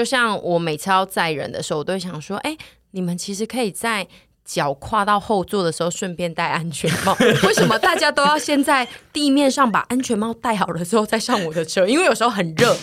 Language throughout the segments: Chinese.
就像我每次要载人的时候，我都会想说，哎，你们其实可以在脚跨到后座的时候顺便戴安全帽。为什么大家都要先在地面上把安全帽戴好了之后再上我的车？因为有时候很热。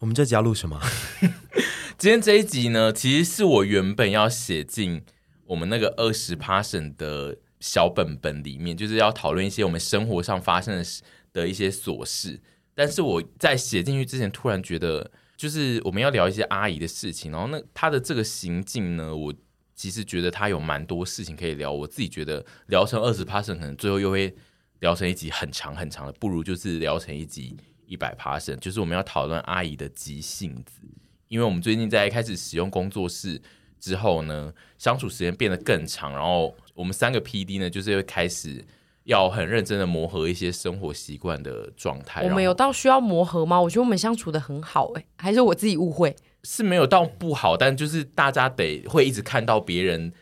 我们这集要录什么？今天这一集呢，其实是我原本要写进我们那个二十 p a s s o n 的小本本里面，就是要讨论一些我们生活上发生的的一些琐事。但是我在写进去之前，突然觉得，就是我们要聊一些阿姨的事情，然后那她的这个行径呢，我其实觉得她有蛮多事情可以聊。我自己觉得聊成二十 p a s s o n 可能最后又会聊成一集很长很长的，不如就是聊成一集一百 p a s s o n 就是我们要讨论阿姨的急性子。因为我们最近在开始使用工作室之后呢，相处时间变得更长，然后我们三个 PD 呢，就是会开始要很认真的磨合一些生活习惯的状态。我们有到需要磨合吗？我觉得我们相处的很好，哎，还是我自己误会？是没有到不好，但就是大家得会一直看到别人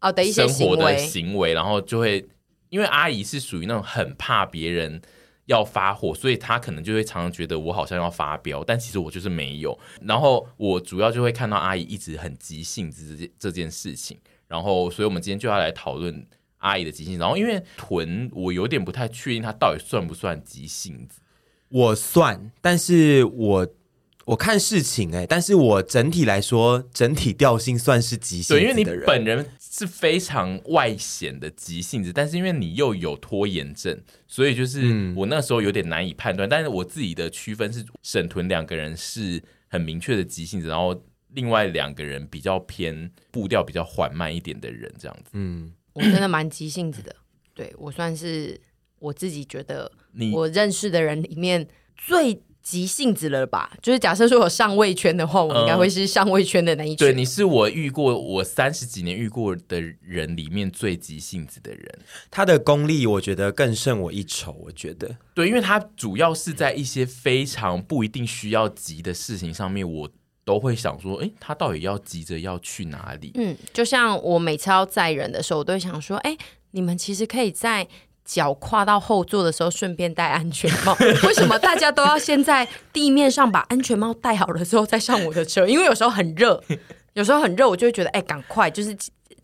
啊的一些生活的行为，然后就会因为阿姨是属于那种很怕别人。要发火，所以他可能就会常常觉得我好像要发飙，但其实我就是没有。然后我主要就会看到阿姨一直很急性子这件这件事情，然后所以我们今天就要来讨论阿姨的急性。然后因为臀，我有点不太确定他到底算不算急性子。我算，但是我。我看事情哎、欸，但是我整体来说，整体调性算是急性子的人。对，因为你本人是非常外显的急性子，但是因为你又有拖延症，所以就是我那时候有点难以判断。嗯、但是我自己的区分是，沈屯两个人是很明确的急性子，然后另外两个人比较偏步调比较缓慢一点的人，这样子。嗯，我真的蛮急性子的，对，我算是我自己觉得，我认识的人里面最。急性子了吧？就是假设说我上位圈的话，我应该会是上位圈的那一圈。对，你是我遇过我三十几年遇过的人里面最急性子的人。他的功力我觉得更胜我一筹。我觉得对，因为他主要是在一些非常不一定需要急的事情上面，我都会想说，哎，他到底要急着要去哪里？嗯，就像我每次要载人的时候，我都会想说，哎，你们其实可以在。脚跨到后座的时候，顺便戴安全帽。为什么大家都要先在地面上把安全帽戴好了之后再上我的车？因为有时候很热，有时候很热，我就会觉得，哎、欸，赶快！就是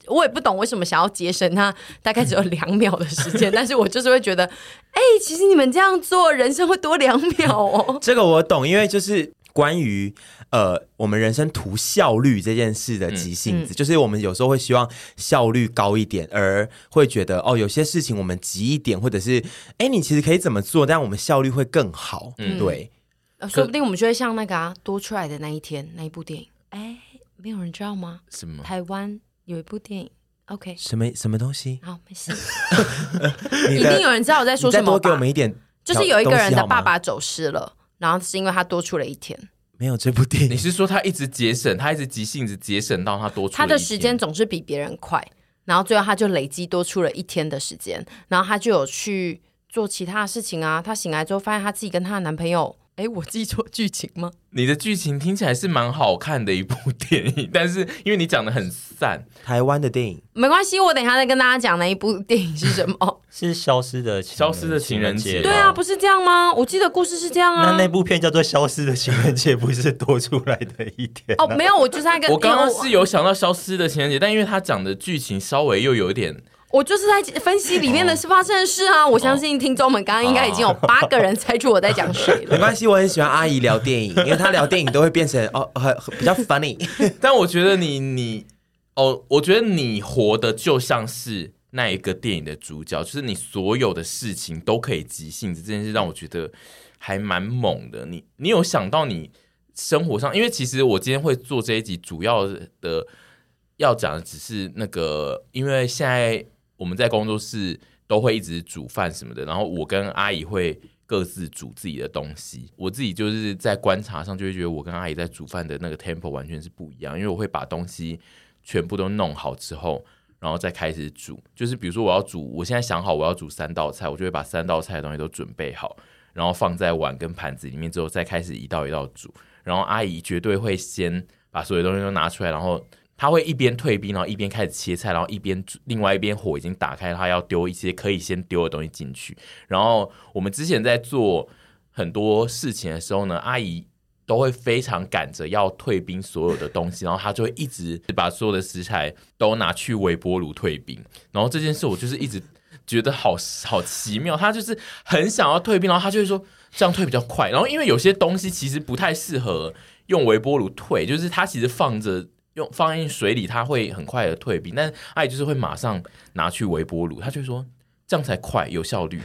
我也不懂为什么想要节省它，大概只有两秒的时间，但是我就是会觉得，哎、欸，其实你们这样做，人生会多两秒哦。这个我懂，因为就是。关于呃，我们人生图效率这件事的急性子，嗯嗯、就是我们有时候会希望效率高一点，而会觉得哦，有些事情我们急一点，或者是哎，你其实可以怎么做，但我们效率会更好。嗯，对，说不定我们就会像那个啊，多出来的那一天那一部电影，哎，没有人知道吗？什么？台湾有一部电影，OK，什么什么东西？好，没事，一定有人知道我在说什么。多给我们一点，就是有一个人的爸爸走失了。然后是因为他多出了一天，没有这部电影。你是说他一直节省，他一直急性子节省到他多出了一天？他的时间总是比别人快，然后最后他就累积多出了一天的时间，然后他就有去做其他事情啊。他醒来之后发现他自己跟他的男朋友。哎，我记错剧情吗？你的剧情听起来是蛮好看的一部电影，但是因为你讲的很散，台湾的电影没关系，我等一下再跟大家讲那一部电影是什么。是消失的消失的情人节。对啊，不是这样吗？我记得故事是这样啊。那那部片叫做《消失的情人节》，不是多出来的一天哦。没有，我就是在跟。我刚刚是有想到《消失的情人节》，但因为他讲的剧情稍微又有一点。我就是在分析里面的事发生的事啊！我相信听众们刚刚应该已经有八个人猜出我在讲谁了。没关系，我很喜欢阿姨聊电影，因为她聊电影都会变成哦，很比较 funny。但我觉得你你哦，我觉得你活的就像是那一个电影的主角，就是你所有的事情都可以即兴，这件事让我觉得还蛮猛的。你你有想到你生活上，因为其实我今天会做这一集，主要的要讲的只是那个，因为现在。我们在工作室都会一直煮饭什么的，然后我跟阿姨会各自煮自己的东西。我自己就是在观察上就会觉得，我跟阿姨在煮饭的那个 tempo 完全是不一样。因为我会把东西全部都弄好之后，然后再开始煮。就是比如说我要煮，我现在想好我要煮三道菜，我就会把三道菜的东西都准备好，然后放在碗跟盘子里面之后，再开始一道一道煮。然后阿姨绝对会先把所有东西都拿出来，然后。他会一边退冰，然后一边开始切菜，然后一边另外一边火已经打开，他要丢一些可以先丢的东西进去。然后我们之前在做很多事情的时候呢，阿姨都会非常赶着要退冰所有的东西，然后他就会一直把所有的食材都拿去微波炉退冰。然后这件事我就是一直觉得好好奇妙，他就是很想要退冰，然后他就会说这样退比较快。然后因为有些东西其实不太适合用微波炉退，就是它其实放着。用放进水里，它会很快的退冰，但阿姨就是会马上拿去微波炉，他就说这样才快有效率。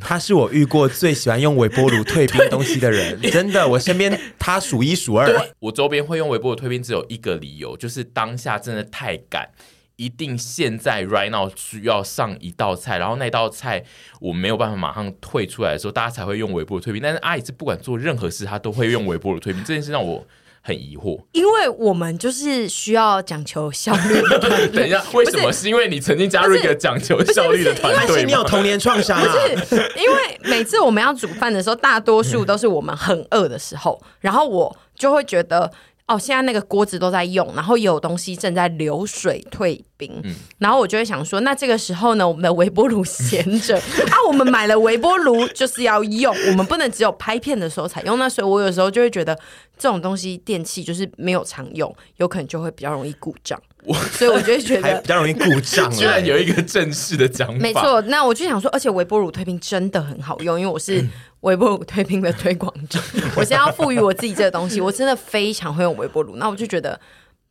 他是我遇过最喜欢用微波炉退冰东西的人，真的，我身边他数一数二。我周边会用微波炉退冰只有一个理由，就是当下真的太赶，一定现在 right now 需要上一道菜，然后那道菜我没有办法马上退出来的时候，大家才会用微波炉退冰。但是阿姨是不管做任何事，她都会用微波炉退冰，这件事让我。很疑惑，因为我们就是需要讲求效率。等一下，为什么？是因为你曾经加入一个讲求效率的团队，你有童年创伤啊？不是，因为每次我们要煮饭的时候，大多数都是我们很饿的时候，然后我就会觉得。哦，现在那个锅子都在用，然后有东西正在流水退冰，嗯、然后我就会想说，那这个时候呢，我们的微波炉闲着 啊，我们买了微波炉就是要用，我们不能只有拍片的时候才用。那所以，我有时候就会觉得这种东西电器就是没有常用，有可能就会比较容易故障。我所以我就会觉得比较容易故障。居然有一个正式的讲法，没错。那我就想说，而且微波炉推冰真的很好用，因为我是。微波炉推冰的推广者，我现在要赋予我自己这个东西，我真的非常会用微波炉。那我就觉得，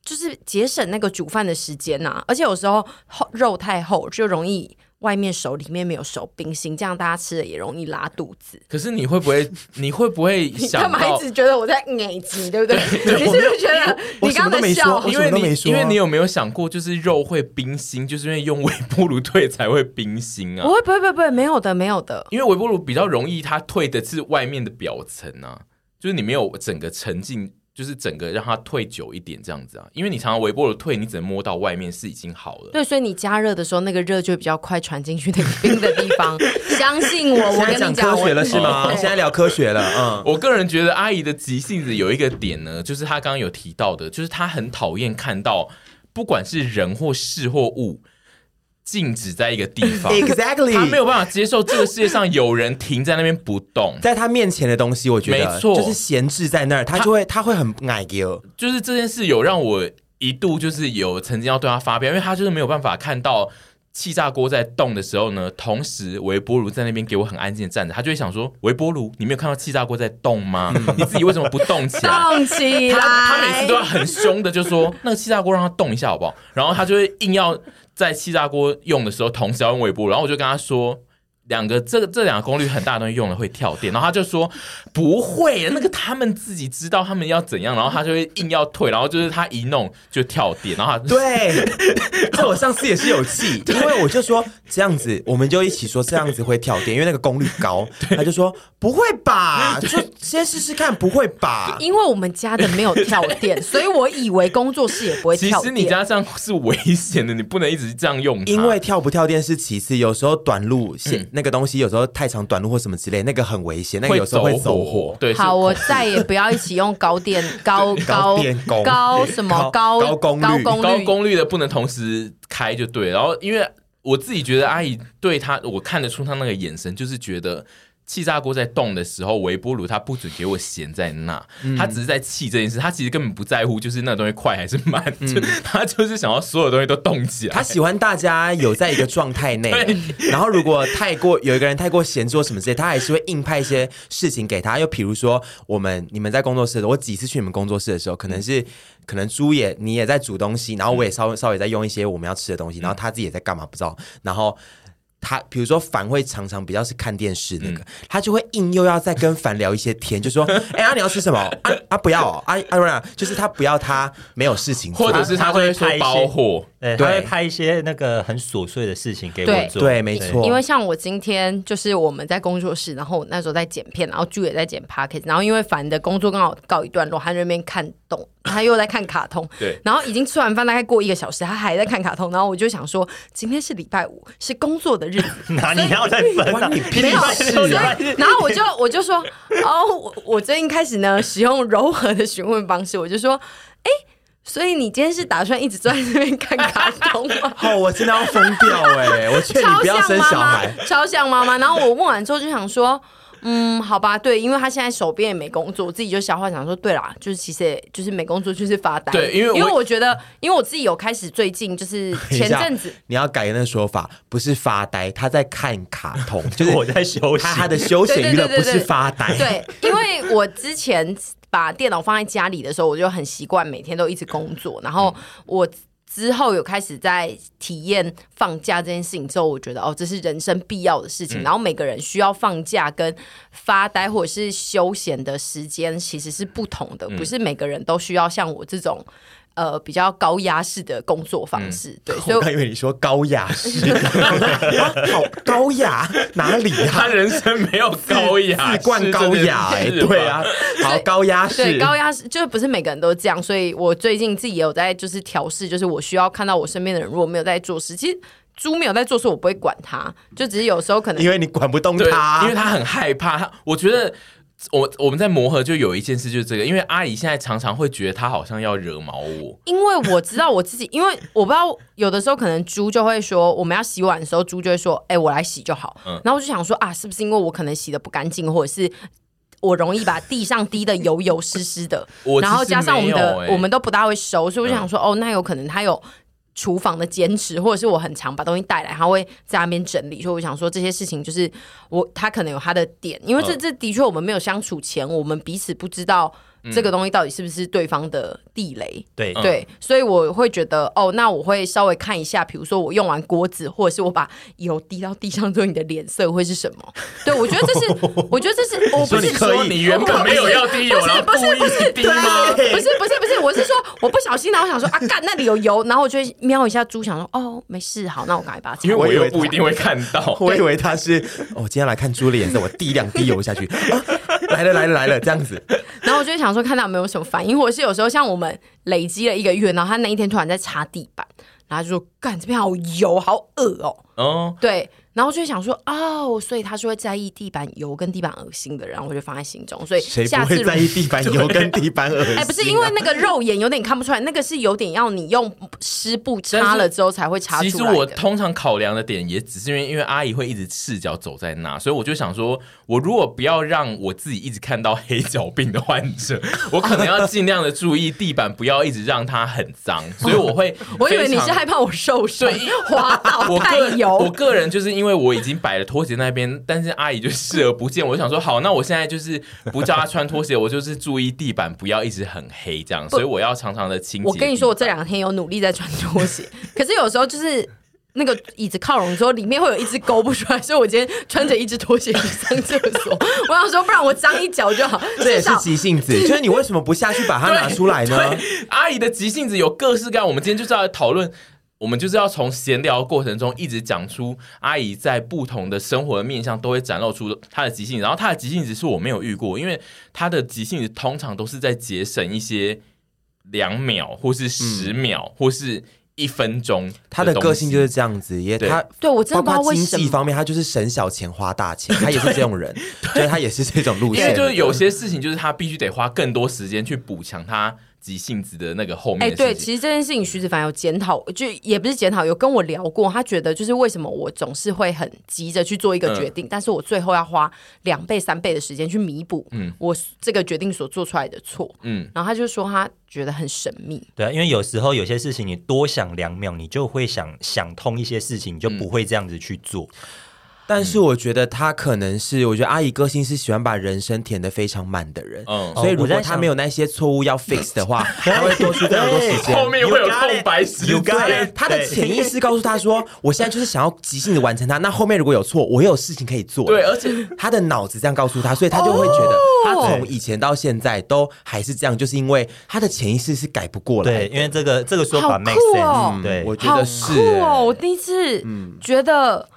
就是节省那个煮饭的时间呐、啊，而且有时候厚肉太厚就容易。外面熟，里面没有熟，冰心，这样大家吃了也容易拉肚子。可是你会不会？你会不会想？你干嘛一直觉得我在奶急，对不对？对你是不是觉得你刚刚在笑？因为你因为你有没有想过，就是肉会冰心，就是因为用微波炉退才会冰心啊？不会，不会，不会，不会，没有的，没有的。因为微波炉比较容易，它退的是外面的表层啊，就是你没有整个沉浸。就是整个让它退久一点这样子啊，因为你常常微波炉退，你只能摸到外面是已经好了。对，所以你加热的时候，那个热就比较快传进去那个冰的地方。相信我，我跟你讲，科学了是吗？现在聊科学了。嗯，我个人觉得阿姨的急性子有一个点呢，就是她刚刚有提到的，就是她很讨厌看到不管是人或事或物。静止在一个地方，Exactly，他没有办法接受这个世界上有人停在那边不动，在他面前的东西，我觉得没错，就是闲置在那儿，他就会他，他会很爱丢。就是这件事有让我一度就是有曾经要对他发飙，因为他就是没有办法看到气炸锅在动的时候呢，同时微波炉在那边给我很安静的站着，他就会想说：微波炉，你没有看到气炸锅在动吗？你自己为什么不动起来？动起来！他他每次都要很凶的就说：那个气炸锅让它动一下好不好？然后他就会硬要。在气炸锅用的时候，同时要用微波，然后我就跟他说，两个这个这两个功率很大的东西用了会跳电，然后他就说不会，那个他们自己知道他们要怎样，然后他就会硬要退，然后就是他一弄就跳电，然后他对，这我上次也是有气，因为我就说这样子，我们就一起说这样子会跳电，因为那个功率高，他就说不会吧，就先试试看，不会吧，因为我们家的没有跳电，所以我以为工作室也不会跳电。其实你家这样是危险的，你不能一直这样用，因为跳不跳电是其次，有时候短路线。嗯那个东西有时候太长短路或什么之类，那个很危险，那个有时候会走火。对，好，我再也不要一起用高电 高高高什么高高功率高功率的不能同时开就对。然后因为我自己觉得阿姨对他，我看得出他那个眼神，就是觉得。气炸锅在动的时候，微波炉它不准给我闲在那，嗯、他只是在气这件事，他其实根本不在乎，就是那东西快还是慢，嗯、就他就是想要所有东西都动起来。他喜欢大家有在一个状态内，然后如果太过有一个人太过闲做什么之类，他还是会硬派一些事情给他。又比如说，我们你们在工作室的，我几次去你们工作室的时候，可能是可能猪也你也在煮东西，然后我也稍微稍微在用一些我们要吃的东西，然后他自己也在干嘛不知道，然后。他比如说凡会常常比较是看电视那个，嗯、他就会硬又要再跟凡聊一些天，就说：“ 哎呀、啊，你要吃什么？啊啊，不要、哦、啊啊！就是他不要他没有事情做，或者是他会说包货，对，他会拍一些那个很琐碎的事情给我做。对，对，没错。因为像我今天就是我们在工作室，然后那时候在剪片，然后剧也在剪 podcast，然后因为凡的工作刚好告一段落，他在那边看动。他又在看卡通，对，然后已经吃完饭，大概过一个小时，他还在看卡通。然后我就想说，今天是礼拜五，是工作的日子，哪里要再分啊？没有，然后我就我就说，哦，我我最近开始呢，使用柔和的询问方式，我就说，哎。所以你今天是打算一直坐在这边看卡通吗？哦，我真的要疯掉哎！我劝你不要生小孩，超像妈妈。然后我问完之后就想说。嗯，好吧，对，因为他现在手边也没工作，我自己就消化想说，对啦，就是其实也就是没工作，就是发呆。对，因为因为我觉得，因为我自己有开始最近就是 前阵子，你要改那个说法，不是发呆，他在看卡通，就是 我在休息，他他的休闲娱乐不是发呆。对，因为我之前把电脑放在家里的时候，我就很习惯每天都一直工作，然后我。之后有开始在体验放假这件事情之后，我觉得哦，这是人生必要的事情。嗯、然后每个人需要放假跟发呆或者是休闲的时间其实是不同的，嗯、不是每个人都需要像我这种。呃，比较高压式的工作方式，嗯、对，所以我刚以为你说高雅式，啊、好高雅哪里啊？他人生没有高雅，自冠高雅，哎，对啊，好高压式，对，高压式，就是不是每个人都这样，所以我最近自己也有在就是调试，就是我需要看到我身边的人如果没有在做事，其实猪没有在做事，我不会管他，就只是有时候可能因为你管不动他，因为他很害怕他，我觉得。我我们在磨合，就有一件事就是这个，因为阿姨现在常常会觉得她好像要惹毛我，因为我知道我自己，因为我不知道有的时候可能猪就会说我们要洗碗的时候，猪就会说，哎、欸，我来洗就好。嗯、然后我就想说啊，是不是因为我可能洗的不干净，或者是我容易把地上滴的油油湿湿的，然后加上我们的、欸、我们都不大会收，所以我就想说，嗯、哦，那有可能他有。厨房的坚持，或者是我很常把东西带来，他会在那边整理，所以我想说这些事情就是我他可能有他的点，因为这这的确我们没有相处前，我们彼此不知道。这个东西到底是不是对方的地雷？对对，所以我会觉得哦，那我会稍微看一下，比如说我用完锅子，或者是我把油滴到地上之后，你的脸色会是什么？对，我觉得这是，我觉得这是，我不是说你原本没有要滴油，然后故意滴吗？不是不是不是，我是说我不小心，然后想说啊，干那里有油，然后我就瞄一下猪，想说哦，没事，好，那我赶快把它。因为我又不一定会看到，我以为他是哦，今天来看猪的颜色，我滴两滴油下去，来了来了来了，这样子。然后我就想说，看他有没有什么反应，或者是有时候像我们累积了一个月，然后他那一天突然在擦地板，然后就说：“干，这边好油，好恶哦。”哦，对。然后就想说哦，所以他是会在意地板油跟地板恶心的人，然后我就放在心中。所以下次谁不会在意地板油跟地板恶心？啊？哎，不是因为那个肉眼有点看不出来，那个是有点要你用湿布擦了之后才会擦出来。其实我通常考量的点也只是因为，因为阿姨会一直赤脚走在那，所以我就想说，我如果不要让我自己一直看到黑脚病的患者，我可能要尽量的注意地板，不要一直让它很脏。所以我会，我以为你是害怕我受伤，对，滑倒太油。我个人就是因为我已经摆了。拖鞋那边，但是阿姨就视而不见。我就想说，好，那我现在就是不叫她穿拖鞋，我就是注意地板不要一直很黑，这样。所以我要常常的清洁。我跟你说，我这两天有努力在穿拖鞋，可是有时候就是那个椅子靠拢之后，里面会有一只勾不出来，所以我今天穿着一只拖鞋去上厕所。我想说，不然我脏一脚就好。这也是急性子，就是你为什么不下去把它拿出来呢？阿姨的急性子有各式各样，我们今天就是要讨论。我们就是要从闲聊过程中一直讲出阿姨在不同的生活的面向都会展露出她的急性子，然后她的急性子是我没有遇过，因为她的急性子通常都是在节省一些两秒或是十秒、嗯、或是一分钟。她的个性就是这样子，也她对我真的不知道为什么，经济方面她就是省小钱花大钱，她也是这种人，所以她也是这种路线。因为就是有些事情就是她必须得花更多时间去补强她。急性子的那个后面，哎、欸，对，其实这件事情徐子凡有检讨，就也不是检讨，有跟我聊过，他觉得就是为什么我总是会很急着去做一个决定，嗯、但是我最后要花两倍、三倍的时间去弥补，嗯，我这个决定所做出来的错，嗯，然后他就说他觉得很神秘，对啊，因为有时候有些事情你多想两秒，你就会想想通一些事情，你就不会这样子去做。嗯但是我觉得他可能是，我觉得阿姨个性是喜欢把人生填的非常满的人，嗯，所以如果他没有那些错误要 fix 的话，他会多出更多时间，后面会有空白时间。他的潜意识告诉他说，我现在就是想要即兴的完成它，那后面如果有错，我有事情可以做。对，而且他的脑子这样告诉他，所以他就会觉得，他从以前到现在都还是这样，就是因为他的潜意识是改不过来。对，因为这个这个说法 make sense，对，我觉得是哦，我第一次觉得。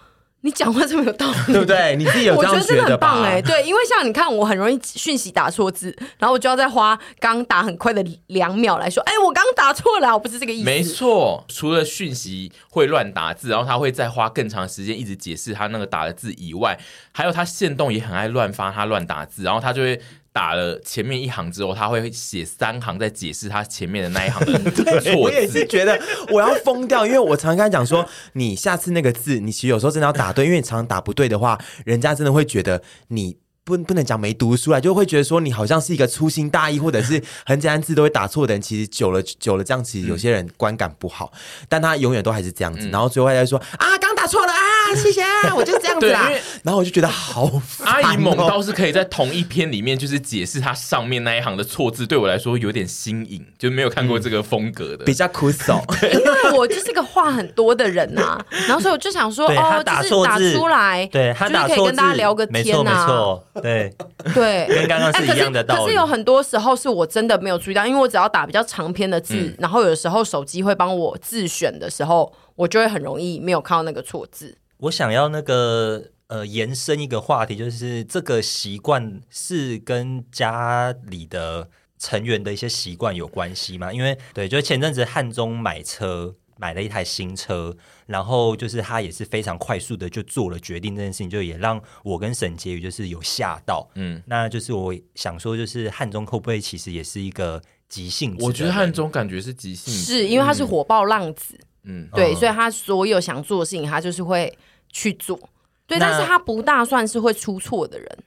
你讲话这么有道理，对不对？你自己有这样觉得吧？我觉得真的很棒哎，对，因为像你看，我很容易讯息打错字，然后我就要再花刚打很快的两秒来说，哎，我刚打错了，我不是这个意思。没错，除了讯息会乱打字，然后他会再花更长时间一直解释他那个打的字以外，还有他线动也很爱乱发，他乱打字，然后他就会。打了前面一行之后，他会写三行在解释他前面的那一行的 错字。我也是觉得我要疯掉，因为我常常跟他讲说，你下次那个字，你其实有时候真的要打对，因为你常常打不对的话，人家真的会觉得你。不不能讲没读书啊，就会觉得说你好像是一个粗心大意，或者是很简单字都会打错的人。其实久了久了这样，其实有些人观感不好。嗯、但他永远都还是这样子，嗯、然后最后他就说啊，刚打错了啊，谢谢啊，我就这样子啊。然后我就觉得好烦、喔，阿姨猛倒是可以在同一篇里面就是解释他上面那一行的错字，对我来说有点新颖，就没有看过这个风格的，嗯、比较枯燥。因为我就是个话很多的人啊，然后所以我就想说，哦，打就是打出来，对他打错字，可以跟大家聊个天啊。对 对，跟刚刚是一样的道理。可是有很多时候是我真的没有注意到，因为我只要打比较长篇的字，嗯、然后有的时候手机会帮我自选的时候，我就会很容易没有看到那个错字。我想要那个呃延伸一个话题，就是这个习惯是跟家里的成员的一些习惯有关系吗？因为对，就是前阵子汉中买车。买了一台新车，然后就是他也是非常快速的就做了决定，这件事情就也让我跟沈婕妤就是有吓到，嗯，那就是我想说，就是汉中会不会其实也是一个急性子？我觉得汉中感觉是急性子，是因为他是火爆浪子，嗯，对，嗯、所以他所有想做的事情，他就是会去做，对，但是他不大算是会出错的人。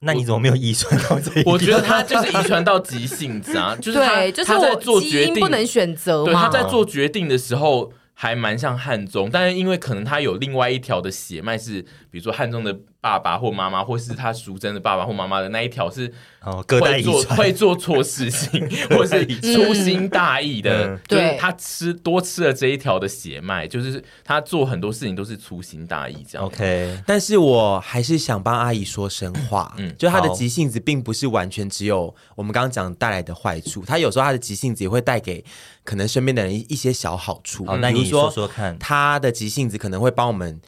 那你怎么没有遗传到这一？我觉得他就是遗传到急性子啊，就是他对，就是他在做决定不能选择嘛。对，他在做决定的时候还蛮像汉中，但是因为可能他有另外一条的血脉是，比如说汉中的。爸爸或妈妈，或是他淑贞的爸爸或妈妈的那一条是哦，会做会做错事情，或是粗心大意的，嗯、对他吃多吃了这一条的血脉，就是他做很多事情都是粗心大意这样。OK，但是我还是想帮阿姨说声话，嗯，就他的急性子并不是完全只有我们刚刚讲带来的坏处，他有时候他的急性子也会带给可能身边的人一些小好处。好，那你说说看，他的急性子可能会帮我们。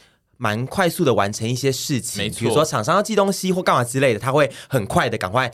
蛮快速的完成一些事情，比如说厂商要寄东西或干嘛之类的，他会很快的赶快。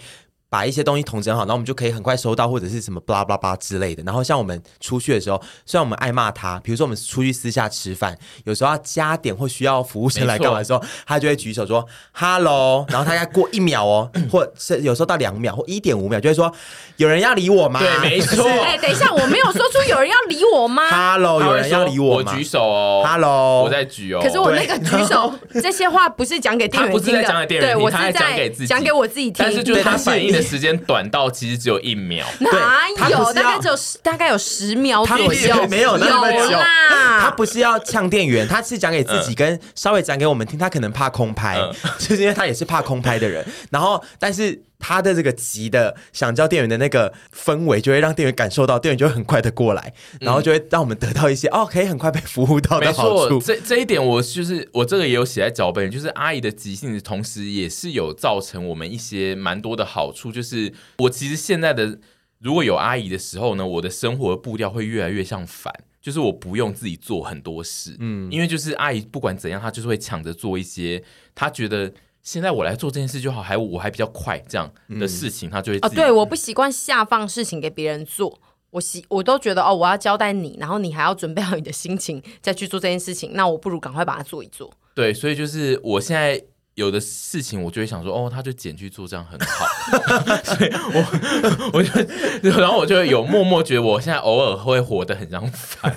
把一些东西统整好，然后我们就可以很快收到，或者是什么巴拉巴拉之类的。然后像我们出去的时候，虽然我们爱骂他，比如说我们出去私下吃饭，有时候要加点或需要服务生来干嘛的时候，他就会举手说 “hello”，然后他要过一秒哦，或是有时候到两秒或一点五秒，就会说有人要理我吗？对，没错。哎，等一下，我没有说出有人要理我吗？Hello，有人要理我吗？我举手哦，Hello，我在举哦。可是我那个举手这些话不是讲给店员听的，对，我是在讲给自己，讲给我自己听。但是就是他反应的时间短到。其实只有一秒，哪有？大概只有十，大概有十秒左右，没有那么久。啦他不是要呛店员，他是讲给自己，跟稍微讲给我们听。他可能怕空拍，嗯、就是因为他也是怕空拍的人。然后，但是他的这个急的想叫店员的那个氛围，就会让店员感受到，店员就会很快的过来，然后就会让我们得到一些、嗯、哦，可以很快被服务到的好处。这这一点，我就是我这个也有写在脚本，就是阿姨的急性子，同时也是有造成我们一些蛮多的好处，就是我。其实现在的如果有阿姨的时候呢，我的生活步调会越来越像反，就是我不用自己做很多事，嗯，因为就是阿姨不管怎样，她就是会抢着做一些，她觉得现在我来做这件事就好，还我还比较快这样的事情，他就会哦，对，我不习惯下放事情给别人做，我习我都觉得哦，我要交代你，然后你还要准备好你的心情再去做这件事情，那我不如赶快把它做一做。对，所以就是我现在。有的事情我就会想说，哦，他就减去做，这样很好。所以我我就，然后我就有默默觉得，我现在偶尔会活得很像反，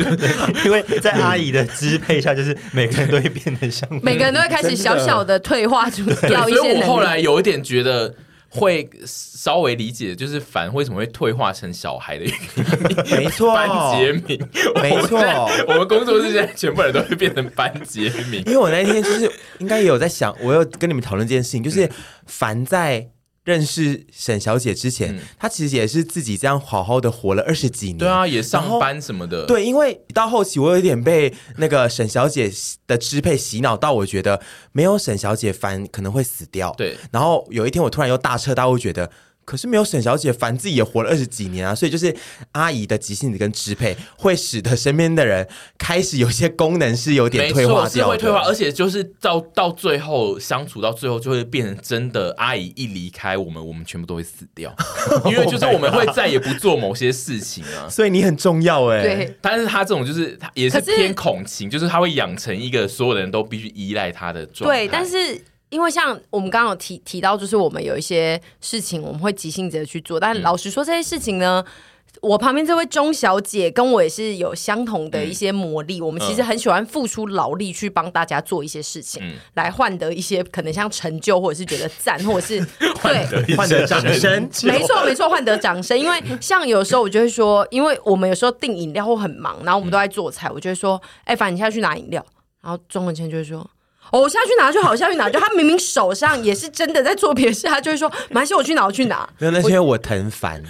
因为在阿姨的支配下，就是每个人都会变得像，每个人都会开始小小的退化出掉一些。所以我后来有一点觉得。会稍微理解，就是凡为什么会退化成小孩的原因。没错，班杰明，没错，我们工作室现在全部人都会变成班杰明。因为我那天就是应该也有在想，我有跟你们讨论这件事情，就是凡在。认识沈小姐之前，她、嗯、其实也是自己这样好好的活了二十几年。对啊，也上班什么的。对，因为到后期我有一点被那个沈小姐的支配洗脑到，我觉得没有沈小姐烦可能会死掉。对，然后有一天我突然又大彻大悟，觉得。可是没有沈小姐，凡自己也活了二十几年啊，所以就是阿姨的急性子跟支配，会使得身边的人开始有些功能是有点退化掉的，是会退化，而且就是到到最后相处到最后，就会变成真的阿姨一离开我们，我们全部都会死掉，因为就是我们会再也不做某些事情啊。所以你很重要哎、欸，对。但是他这种就是也是偏恐情，是就是他会养成一个所有的人都必须依赖他的状态。对，但是。因为像我们刚刚有提提到，就是我们有一些事情我们会急性子的去做，但老实说这些事情呢。嗯我旁边这位钟小姐跟我也是有相同的一些魔力，嗯、我们其实很喜欢付出劳力去帮大家做一些事情，嗯、来换得一些可能像成就，或者是觉得赞，或者是对换得掌声。没错没错，换得掌声。因为像有时候我就会说，因为我们有时候订饮料会很忙，然后我们都在做菜，我就会说，哎、欸，反正你现在去拿饮料。然后钟文谦就会说，哦，我下去拿就好，下去拿就他明明手上也是真的在做别的事，他就会说，没关系，我去拿，我去拿。没有，那是因为我疼烦。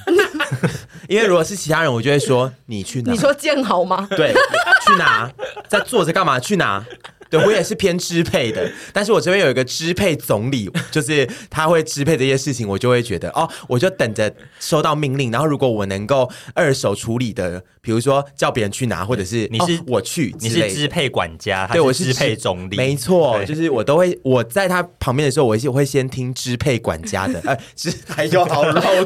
因为如果是其他人，我就会说你去拿。你说建豪吗？对，去拿，在坐着干嘛？去拿。对，我也是偏支配的，但是我这边有一个支配总理，就是他会支配这些事情，我就会觉得哦，我就等着收到命令，然后如果我能够二手处理的，比如说叫别人去拿，或者是你是、哦、我去，你是支配管家，对，我是支配总理，没错，就是我都会我在他旁边的时候，我我会先听支配管家的，呃，支还有好老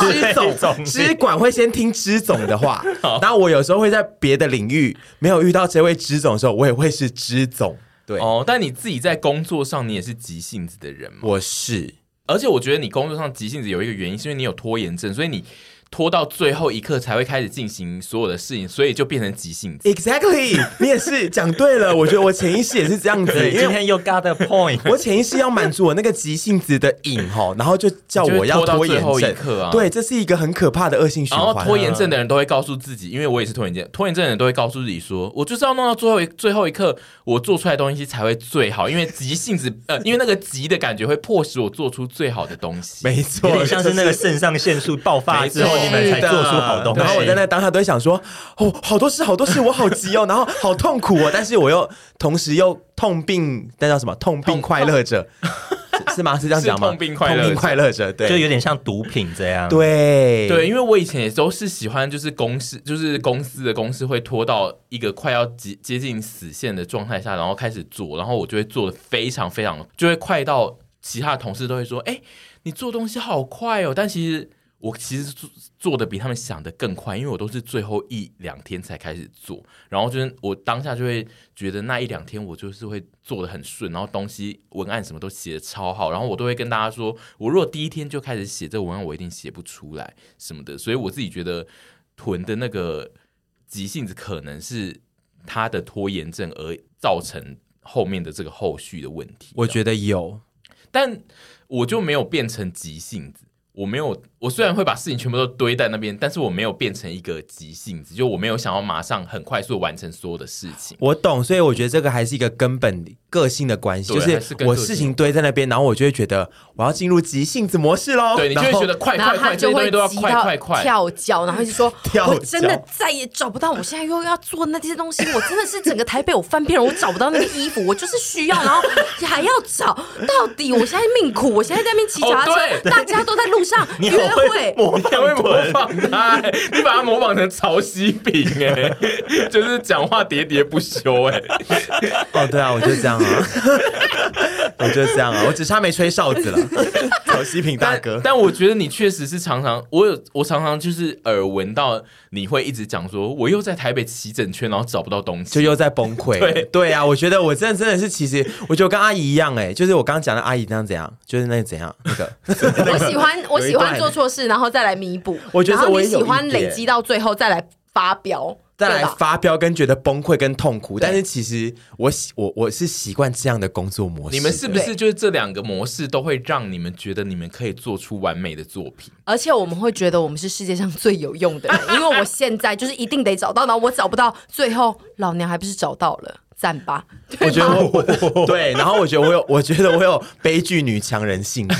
支总支管会先听支总的话，然后我有时候会在别的领域没有遇到这位支总的时候，我也会。会是支总。对。哦，但你自己在工作上，你也是急性子的人吗？我是，而且我觉得你工作上急性子有一个原因，是因为你有拖延症，所以你。拖到最后一刻才会开始进行所有的事情，所以就变成急性子。Exactly，你也是讲对了。我觉得我潜意识也是这样子。今天又 got a point。我潜意识要满足我那个急性子的瘾哈，然后就叫我要拖延症啊。对，这是一个很可怕的恶性循环。然后拖延症的人都会告诉自己，因为我也是拖延症，拖延症的人都会告诉自己说，我就是要弄到最后一最后一刻，我做出来的东西才会最好。因为急性子，呃，因为那个急的感觉会迫使我做出最好的东西。没错，有点像是那个肾上腺素爆发之后，你们才做出。好东西，然后我在那当下都会想说，哦，好多事，好多事，我好急哦，然后好痛苦哦，但是我又同时又痛并，那叫什么？痛并快乐着，是吗？是这样讲吗？痛并快乐，痛并快乐着，对，就有点像毒品这样。对对，因为我以前也都是喜欢，就是公司，就是公司的公司会拖到一个快要接接近死线的状态下，然后开始做，然后我就会做的非常非常，就会快到其他的同事都会说，哎，你做东西好快哦，但其实。我其实做做的比他们想的更快，因为我都是最后一两天才开始做，然后就是我当下就会觉得那一两天我就是会做的很顺，然后东西文案什么都写的超好，然后我都会跟大家说，我如果第一天就开始写这个文案，我一定写不出来什么的，所以我自己觉得囤的那个急性子可能是他的拖延症而造成后面的这个后续的问题。我觉得有，但我就没有变成急性子。我没有，我虽然会把事情全部都堆在那边，但是我没有变成一个急性子，就我没有想要马上很快速完成所有的事情。我懂，所以我觉得这个还是一个根本个性的关系，就是我事情堆在那边，然后我就会觉得我要进入急性子模式喽。对，你就会觉得快快快，这些东西都要快快快，跳脚，然后就说，我真的再也找不到，我现在又要做那些东西，我真的是整个台北我翻遍了，我找不到那个衣服，我就是需要，然后还要找，到底我现在命苦，我现在在那边骑脚踏车，大家都在路上。会，模仿会模仿他，你把他模仿成曹西平哎，就是讲话喋喋不休哎。哦，对啊，我就这样啊，我就这样啊，我只差没吹哨子了。曹西平大哥，但我觉得你确实是常常，我有我常常就是耳闻到你会一直讲说，我又在台北骑整圈，然后找不到东西，就又在崩溃。对对啊，我觉得我真的真的是，其实我觉得我跟阿姨一样哎，就是我刚刚讲的阿姨那样怎样，就是那个怎样那个，我喜欢 我。喜欢做错事，然后再来弥补。我觉得我喜欢累积到最后再来发飙，再来发飙跟觉得崩溃跟痛苦。但是其实我喜我我是习惯这样的工作模式。你们是不是就是这两个模式都会让你们觉得你们可以做出完美的作品？而且我们会觉得我们是世界上最有用的人，因为我现在就是一定得找到，然后我找不到，最后老娘还不是找到了。赞吧，我觉得我，我对，然后我觉得我有，我觉得我有悲剧女强人性格，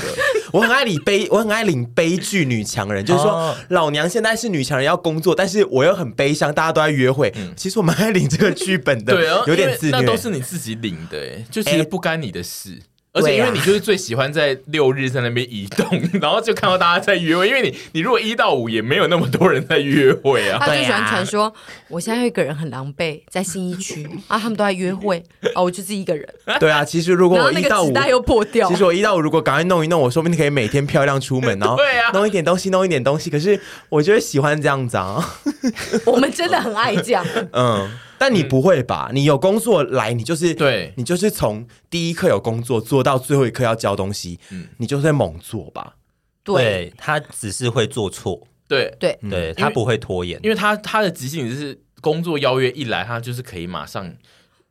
我很爱领悲，我很爱领悲剧女强人，就是说老娘现在是女强人要工作，但是我又很悲伤，大家都在约会，嗯、其实我蛮爱领这个剧本的，对啊，有点自虐，那都是你自己领的，就其实不干你的事。欸而且因为你就是最喜欢在六日在那边移动，啊、然后就看到大家在约会。因为你你如果一到五也没有那么多人在约会啊。他最喜欢传说，我现在一个人很狼狈，在新一区啊，他们都在约会啊，我就自己一个人。对啊，其实如果我一到五，又破掉。其实我一到五如果赶快弄一弄，我说不定可以每天漂亮出门，然后弄一点东西，弄一点东西。可是我就会喜欢这样子啊。我们真的很爱这样。嗯。但你不会吧？你有工作来，你就是对。你就是从第一课有工作做到最后一刻要交东西，嗯。你就是在猛做吧？对。对他只是会做错，对，对，对他不会拖延，因为他他的即兴就是工作邀约一来，他就是可以马上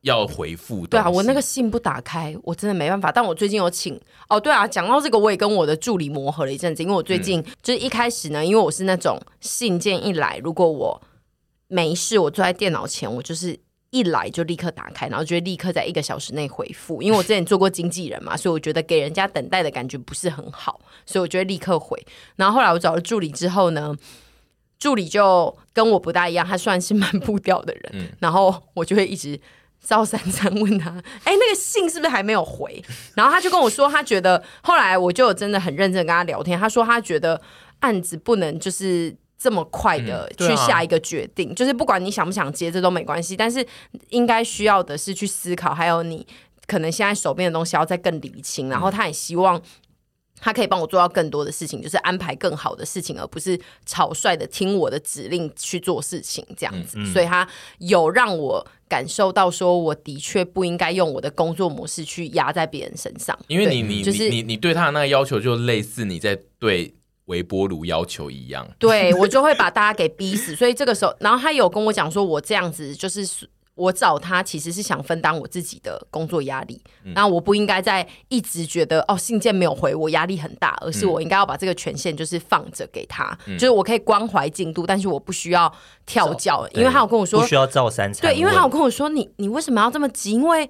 要回复。对啊，我那个信不打开，我真的没办法。但我最近有请哦，对啊，讲到这个，我也跟我的助理磨合了一阵子，因为我最近、嗯、就是一开始呢，因为我是那种信件一来，如果我没事，我坐在电脑前，我就是。一来就立刻打开，然后就会立刻在一个小时内回复。因为我之前做过经纪人嘛，所以我觉得给人家等待的感觉不是很好，所以我就会立刻回。然后后来我找了助理之后呢，助理就跟我不大一样，他算是蛮步调的人。嗯、然后我就会一直赵三餐问他：“哎，那个信是不是还没有回？” 然后他就跟我说，他觉得后来我就真的很认真跟他聊天，他说他觉得案子不能就是。这么快的去下一个决定，嗯啊、就是不管你想不想接，这都没关系。但是应该需要的是去思考，还有你可能现在手边的东西要再更理清。然后他也希望他可以帮我做到更多的事情，就是安排更好的事情，而不是草率的听我的指令去做事情这样子。嗯嗯、所以他有让我感受到，说我的确不应该用我的工作模式去压在别人身上，因为你你就是你你对他的那个要求，就类似你在对。微波炉要求一样，对，我就会把大家给逼死。所以这个时候，然后他有跟我讲说，我这样子就是我找他其实是想分担我自己的工作压力。嗯、然后我不应该在一直觉得哦信件没有回我压力很大，而是我应该要把这个权限就是放着给他，嗯、就是我可以关怀进度，但是我不需要跳脚，因为他有跟我说不需要照三餐。对，因为他有跟我说你你为什么要这么急？因为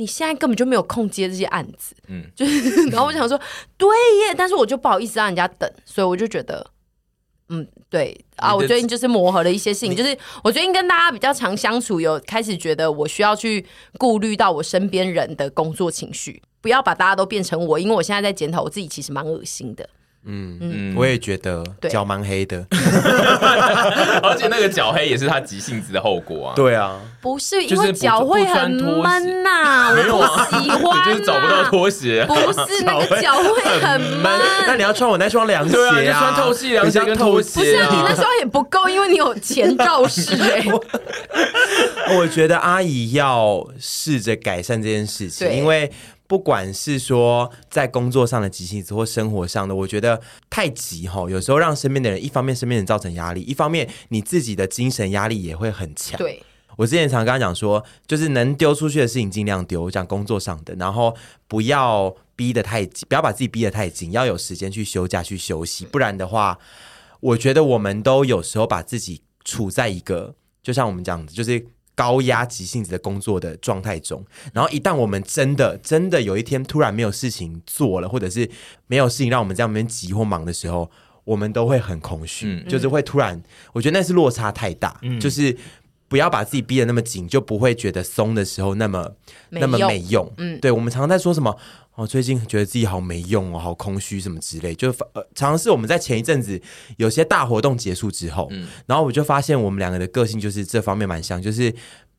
你现在根本就没有空接这些案子，嗯，就是，然后我想说，对耶，但是我就不好意思让人家等，所以我就觉得，嗯，对啊，我最近就是磨合了一些事情，就是我最近跟大家比较常相处，有开始觉得我需要去顾虑到我身边人的工作情绪，不要把大家都变成我，因为我现在在检讨我自己，其实蛮恶心的。嗯嗯，我也觉得脚蛮黑的，而且那个脚黑也是他急性子的后果啊。对啊，不是因为脚会很闷呐，没有啊，喜欢就是找不到拖鞋，不是那个脚会很闷。那你要穿我那双凉鞋啊，穿透气凉鞋跟拖鞋。不是你那双也不够，因为你有前肇事哎。我觉得阿姨要试着改善这件事情，因为。不管是说在工作上的急性子或生活上的，我觉得太急吼，有时候让身边的人，一方面身边人造成压力，一方面你自己的精神压力也会很强。对，我之前常跟他讲说，就是能丢出去的事情尽量丢，讲工作上的，然后不要逼得太紧，不要把自己逼得太紧，要有时间去休假去休息，不然的话，我觉得我们都有时候把自己处在一个，就像我们讲的，就是。高压急性子的工作的状态中，然后一旦我们真的真的有一天突然没有事情做了，或者是没有事情让我们在那边急或忙的时候，我们都会很空虚，嗯、就是会突然，我觉得那是落差太大，嗯、就是不要把自己逼得那么紧，就不会觉得松的时候那么那么没用。嗯，对，我们常常在说什么？我最近觉得自己好没用哦，好空虚什么之类，就呃，常常是我们在前一阵子有些大活动结束之后，嗯，然后我就发现我们两个的个性就是这方面蛮像，就是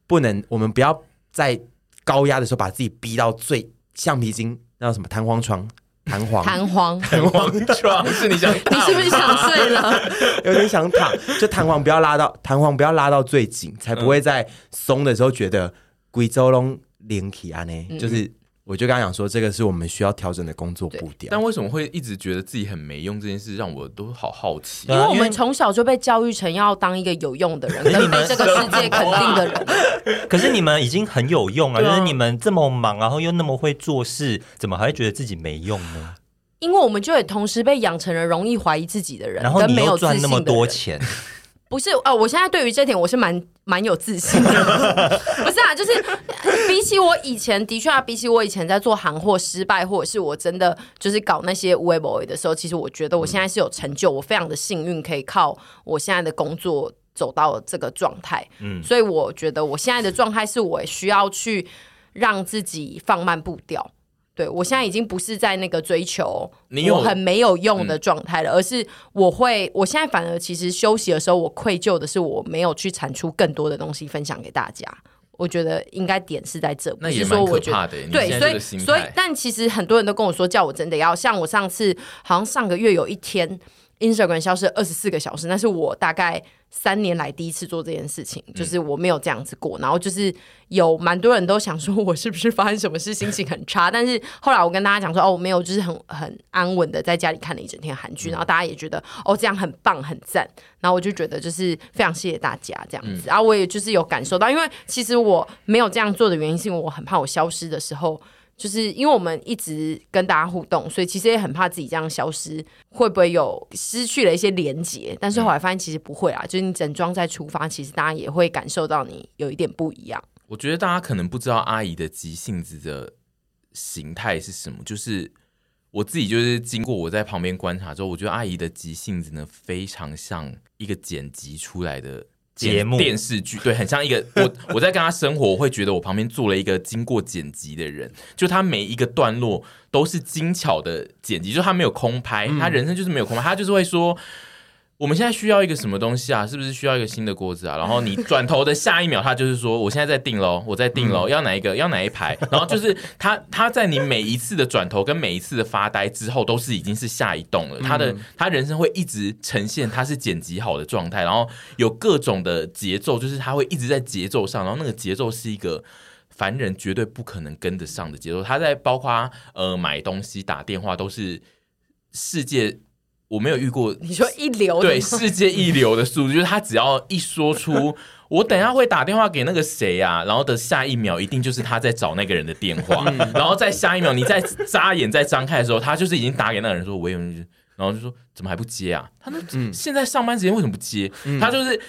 不能，我们不要在高压的时候把自己逼到最橡皮筋，那叫什么弹簧床，弹簧，弹簧，弹簧床 是你想，你是不是想睡了？有点想躺，就弹簧不要拉到，弹簧不要拉到最紧，才不会在松的时候觉得贵州龙连体啊呢，就是。我就刚刚讲说，这个是我们需要调整的工作步调。但为什么会一直觉得自己很没用？这件事让我都好好奇。因为我们从小就被教育成要当一个有用的人，跟被这个世界肯定的人。可是你们已经很有用啊，就是你们这么忙，然后又那么会做事，怎么还会觉得自己没用呢？因为我们就也同时被养成了容易怀疑自己的人，然后你又赚那么多钱。不是哦，我现在对于这点我是蛮蛮有自信的。不是啊，就是比起我以前，的确啊，比起我以前在做行货失败，或者是我真的就是搞那些 Weibo 的时候，其实我觉得我现在是有成就，我非常的幸运，可以靠我现在的工作走到这个状态。嗯，所以我觉得我现在的状态是我需要去让自己放慢步调。对，我现在已经不是在那个追求我很没有用的状态了，而是我会，我现在反而其实休息的时候，我愧疚的是我没有去产出更多的东西分享给大家。我觉得应该点是在这，那也蛮可怕的。对，所以所以，但其实很多人都跟我说，叫我真的要像我上次，好像上个月有一天，Instagram 消失二十四个小时，那是我大概三年来第一次做这件事情，就是我没有这样子过。然后就是有蛮多人都想说我是不是发生什么事，心情很差。但是后来我跟大家讲说，哦，我没有，就是很很安稳的在家里看了一整天韩剧，然后大家也觉得哦这样很棒很赞。然后我就觉得就是非常谢谢大家这样子。然后我也就是有感受到，因为其实我没有这样做的原因，是因为我很怕我消失的时候。就是因为我们一直跟大家互动，所以其实也很怕自己这样消失，会不会有失去了一些连结？但是后来发现其实不会啊，就是你整装再出发，其实大家也会感受到你有一点不一样。我觉得大家可能不知道阿姨的急性子的形态是什么，就是我自己就是经过我在旁边观察之后，我觉得阿姨的急性子呢，非常像一个剪辑出来的。节目。电视剧。对，很像一个 我我在跟他生活，我会觉得我旁边坐了一个经过剪辑的人，就他每一个段落都是精巧的剪辑，就他没有空拍，他人生就是没有空拍，他就是会说。我们现在需要一个什么东西啊？是不是需要一个新的锅子啊？然后你转头的下一秒，他就是说：“我现在在订喽，我在订喽，要哪一个？要哪一排？” 然后就是他他在你每一次的转头跟每一次的发呆之后，都是已经是下一栋了。他的他人生会一直呈现他是剪辑好的状态，然后有各种的节奏，就是他会一直在节奏上，然后那个节奏是一个凡人绝对不可能跟得上的节奏。他在包括呃买东西、打电话都是世界。我没有遇过，你说一流的对世界一流的速度，就是他只要一说出 我等下会打电话给那个谁呀、啊，然后的下一秒一定就是他在找那个人的电话，然后在下一秒你再眨眼再张开的时候，他就是已经打给那个人说我有，然后就说怎么还不接啊？他说现在上班时间为什么不接？他就是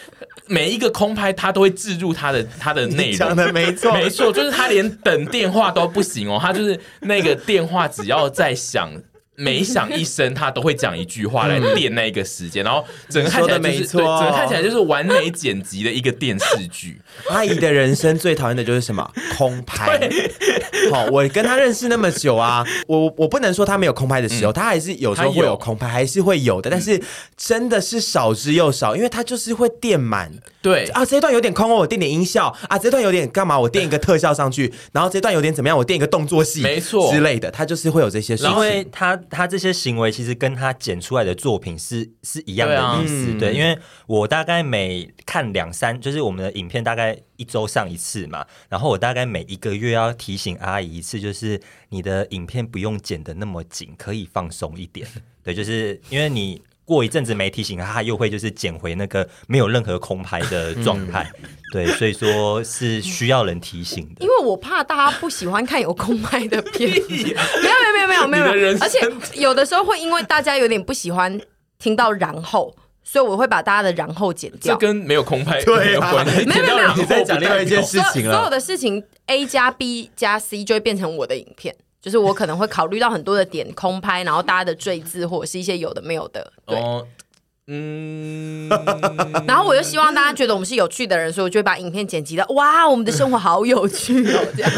每一个空拍他都会置入他的他的内容，讲的没错没错，就是他连等电话都不行哦，他就是那个电话只要在响。每响一声，他都会讲一句话来垫那个时间，然后整个看起来就是对，整个看起来就是完美剪辑的一个电视剧。阿姨的人生最讨厌的就是什么？空拍。好，我跟他认识那么久啊，我我不能说他没有空拍的时候，他还是有时候会有空拍，还是会有的，但是真的是少之又少，因为他就是会垫满。对啊，这一段有点空哦，我垫点音效啊，这段有点干嘛？我垫一个特效上去，然后这段有点怎么样？我垫一个动作戏，没错之类的，他就是会有这些事情。因为他他这些行为其实跟他剪出来的作品是是一样的意思，对，啊、对。因为我大概每看两三，就是我们的影片大概一周上一次嘛，然后我大概每一个月要提醒阿姨一次，就是你的影片不用剪得那么紧，可以放松一点。对，就是因为你。过一阵子没提醒他，他又会就是捡回那个没有任何空拍的 状态，嗯、对，所以说是需要人提醒的。因为我怕大家不喜欢看有空拍的片，没有没有没有没有没有，而且有的时候会因为大家有点不喜欢听到然后，所以我会把大家的然后剪掉。这跟没有空拍对有关系，没有没有没有，你在讲另外一件事情了。所有的事情 A 加 B 加 C 就会变成我的影片。就是我可能会考虑到很多的点空拍，然后大家的坠字或者是一些有的没有的，对，哦、嗯，然后我又希望大家觉得我们是有趣的人，所以我就会把影片剪辑的哇，我们的生活好有趣哦，这样。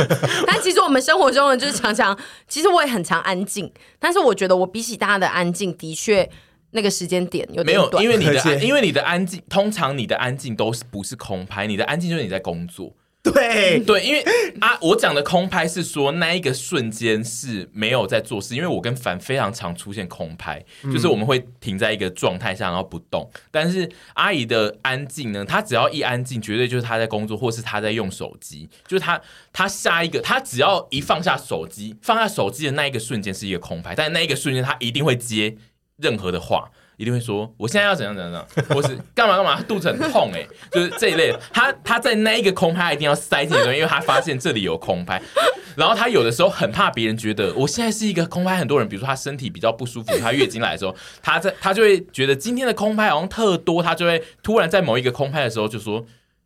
但其实我们生活中呢，就是常常，其实我也很常安静，但是我觉得我比起大家的安静，的确那个时间点有点短，没有，因为你的因为你的安静，通常你的安静都是不是空拍，你的安静就是你在工作。对对，因为啊，我讲的空拍是说那一个瞬间是没有在做事，因为我跟凡非常常出现空拍，嗯、就是我们会停在一个状态下，然后不动。但是阿姨的安静呢，她只要一安静，绝对就是她在工作，或是她在用手机。就是她，她下一个，她只要一放下手机，放下手机的那一个瞬间是一个空拍，但那一个瞬间她一定会接任何的话。一定会说，我现在要怎样怎样怎样，或 是干嘛干嘛，肚子很痛哎、就是这一类。他他在那一个空拍一定要塞进去，因为他发现这里有空拍。然后他有的时候很怕别人觉得我现在是一个空拍，很多人，比如说他身体比较不舒服，他月经来的时候，他在他就会觉得今天的空拍好像特多，他就会突然在某一个空拍的时候就说。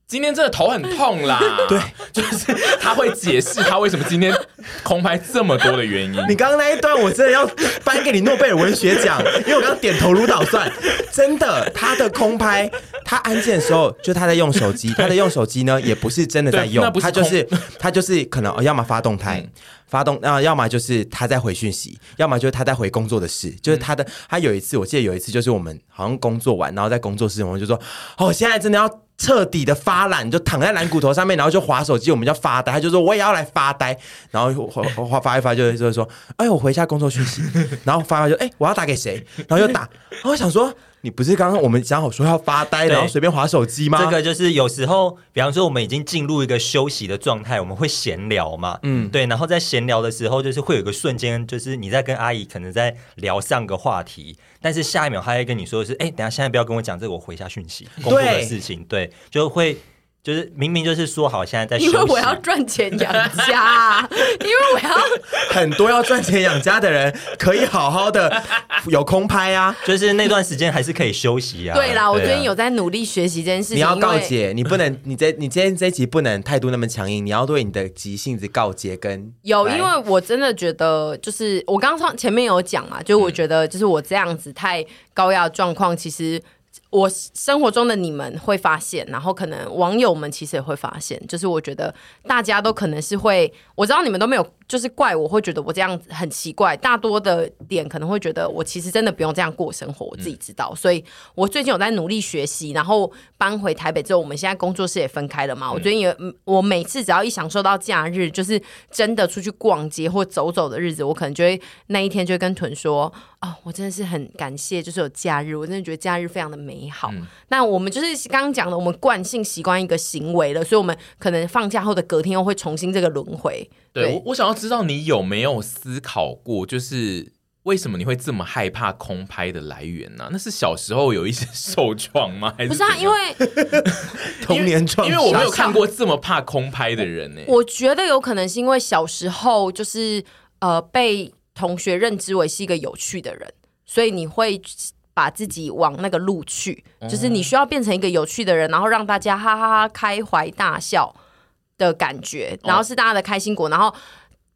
今天真的头很痛啦，对，就是他会解释他为什么今天空拍这么多的原因。你刚刚那一段我真的要颁给你诺贝尔文学奖，因为我刚刚点头如捣蒜，真的，他的空拍，他安静的时候就他在用手机，他在用手机呢也不是真的在用，他就是他就是可能哦要么发动态，嗯、发动啊，要么就是他在回讯息，要么就是他在回工作的事，就是他的他有一次我记得有一次就是我们好像工作完，然后在工作室我们就说哦，现在真的要。彻底的发懒，就躺在懒骨头上面，然后就划手机，我们叫发呆。他就说我也要来发呆，然后发发一发就就会说，哎，我回一下工作讯息，然后发发就哎，我要打给谁？然后就打，然后我想说你不是刚刚我们讲好说要发呆，然后随便划手机吗？这个就是有时候，比方说我们已经进入一个休息的状态，我们会闲聊嘛，嗯，对，然后在闲聊的时候，就是会有一个瞬间，就是你在跟阿姨可能在聊上个话题，但是下一秒她会跟你说的是，哎，等下现在不要跟我讲这个，我回下讯息，工作的事情，对，就会。就是明明就是说好，现在在休息，因为我要赚钱养家，因为我要很多要赚钱养家的人可以好好的 有空拍啊，就是那段时间还是可以休息啊。对啦，我最近有在努力学习这件事情。你要告诫，你不能，你这你今天这一集不能态度那么强硬，你要对你的急性子告诫。跟有，因为我真的觉得，就是我刚刚前面有讲嘛，就我觉得，就是我这样子太高压的状况，其实。我生活中的你们会发现，然后可能网友们其实也会发现，就是我觉得大家都可能是会，我知道你们都没有。就是怪我会觉得我这样子很奇怪，大多的点可能会觉得我其实真的不用这样过生活，我自己知道。嗯、所以我最近有在努力学习，然后搬回台北之后，我们现在工作室也分开了嘛。嗯、我最近也，我每次只要一享受到假日，就是真的出去逛街或走走的日子，我可能就会那一天就会跟屯说啊、哦，我真的是很感谢，就是有假日，我真的觉得假日非常的美好。嗯、那我们就是刚刚讲的，我们惯性习惯一个行为了，所以我们可能放假后的隔天又会重新这个轮回。对，对我，我想要知道你有没有思考过，就是为什么你会这么害怕空拍的来源呢、啊？那是小时候有一些受创吗？还是不是啊？因为 童年创，因为我没有看过这么怕空拍的人呢、欸。我觉得有可能是因为小时候就是呃被同学认知为是一个有趣的人，所以你会把自己往那个路去，就是你需要变成一个有趣的人，然后让大家哈哈哈开怀大笑。的感觉，然后是大家的开心果。哦、然后，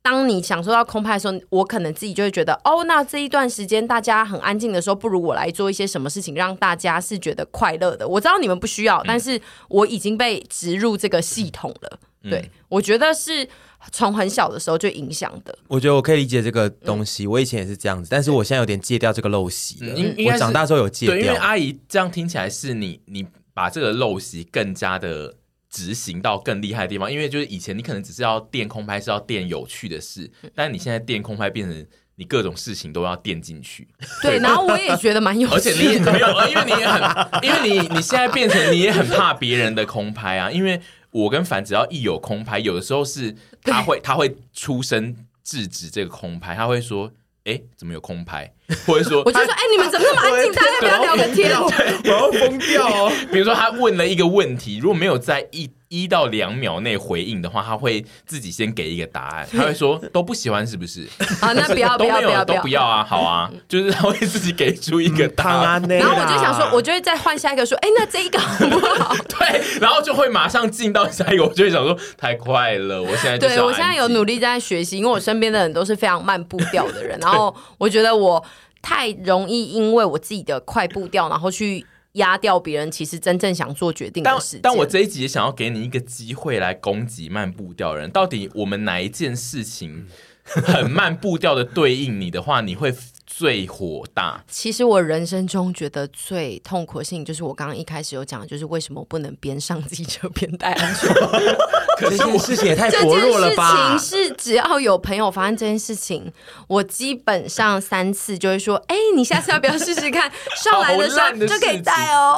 当你享受到空拍的时候，我可能自己就会觉得，哦，那这一段时间大家很安静的时候，不如我来做一些什么事情，让大家是觉得快乐的。我知道你们不需要，嗯、但是我已经被植入这个系统了。嗯、对，我觉得是从很小的时候就影响的。我觉得我可以理解这个东西，嗯、我以前也是这样子，但是我现在有点戒掉这个陋习了。嗯、我长大之后有戒掉，因为阿姨这样听起来是你，你把这个陋习更加的。执行到更厉害的地方，因为就是以前你可能只是要垫空拍，是要垫有趣的事，但你现在垫空拍变成你各种事情都要垫进去。对，然后我也觉得蛮有趣的，而且你也没有，因为你也很，因为你你现在变成你也很怕别人的空拍啊，因为我跟凡只要一有空拍，有的时候是他会他会出声制止这个空拍，他会说。哎，怎么有空拍？或者说，我就说，哎，你们怎么那么安静？大家不要聊个天？我要疯掉哦！比如说，他问了一个问题，如果没有在一。一到两秒内回应的话，他会自己先给一个答案。他会说都不喜欢，是不是？啊，那不要不要不要都不要啊！好啊，就是他会自己给出一个答案。然后我就想说，我就会再换下一个说，哎，那这一个好不好？对，然后就会马上进到下一个。我就会想说，太快了，我现在对我现在有努力在学习，因为我身边的人都是非常慢步调的人，然后我觉得我太容易因为我自己的快步调，然后去。压掉别人其实真正想做决定的事。但我这一集也想要给你一个机会来攻击慢步调人。到底我们哪一件事情很慢步调的对应你的话，你会？最火大。其实我人生中觉得最痛苦的事情，就是我刚刚一开始有讲，就是为什么我不能边上机车边戴安全帽。可是这件事情也太薄弱了吧？情是只要有朋友发生这件事情，我基本上三次就会说：“哎，你下次要不要试试看？上来的时候就可以戴哦。”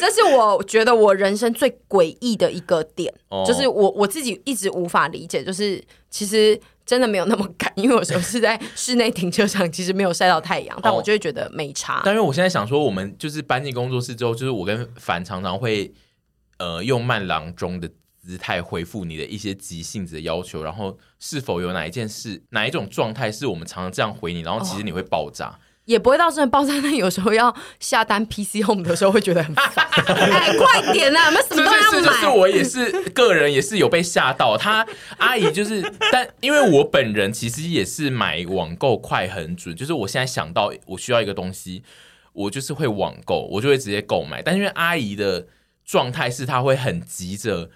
这是我觉得我人生最诡异的一个点，哦、就是我我自己一直无法理解，就是其实。真的没有那么赶，因为有时候是在室内停车场，其实没有晒到太阳，但我就会觉得没差。但因为我现在想说，我们就是搬进工作室之后，就是我跟凡常常会呃用慢郎中的姿态回复你的一些急性子的要求，然后是否有哪一件事、哪一种状态是我们常常这样回你，然后其实你会爆炸。也不会到真的爆炸，但有时候要下单 PC Home 的时候会觉得很烦。哎，快点啊！我们什么都要买？是，就是我也是个人，也是有被吓到。他阿姨就是，但因为我本人其实也是买网购快很准，就是我现在想到我需要一个东西，我就是会网购，我就会直接购买。但因为阿姨的状态是，她会很急着。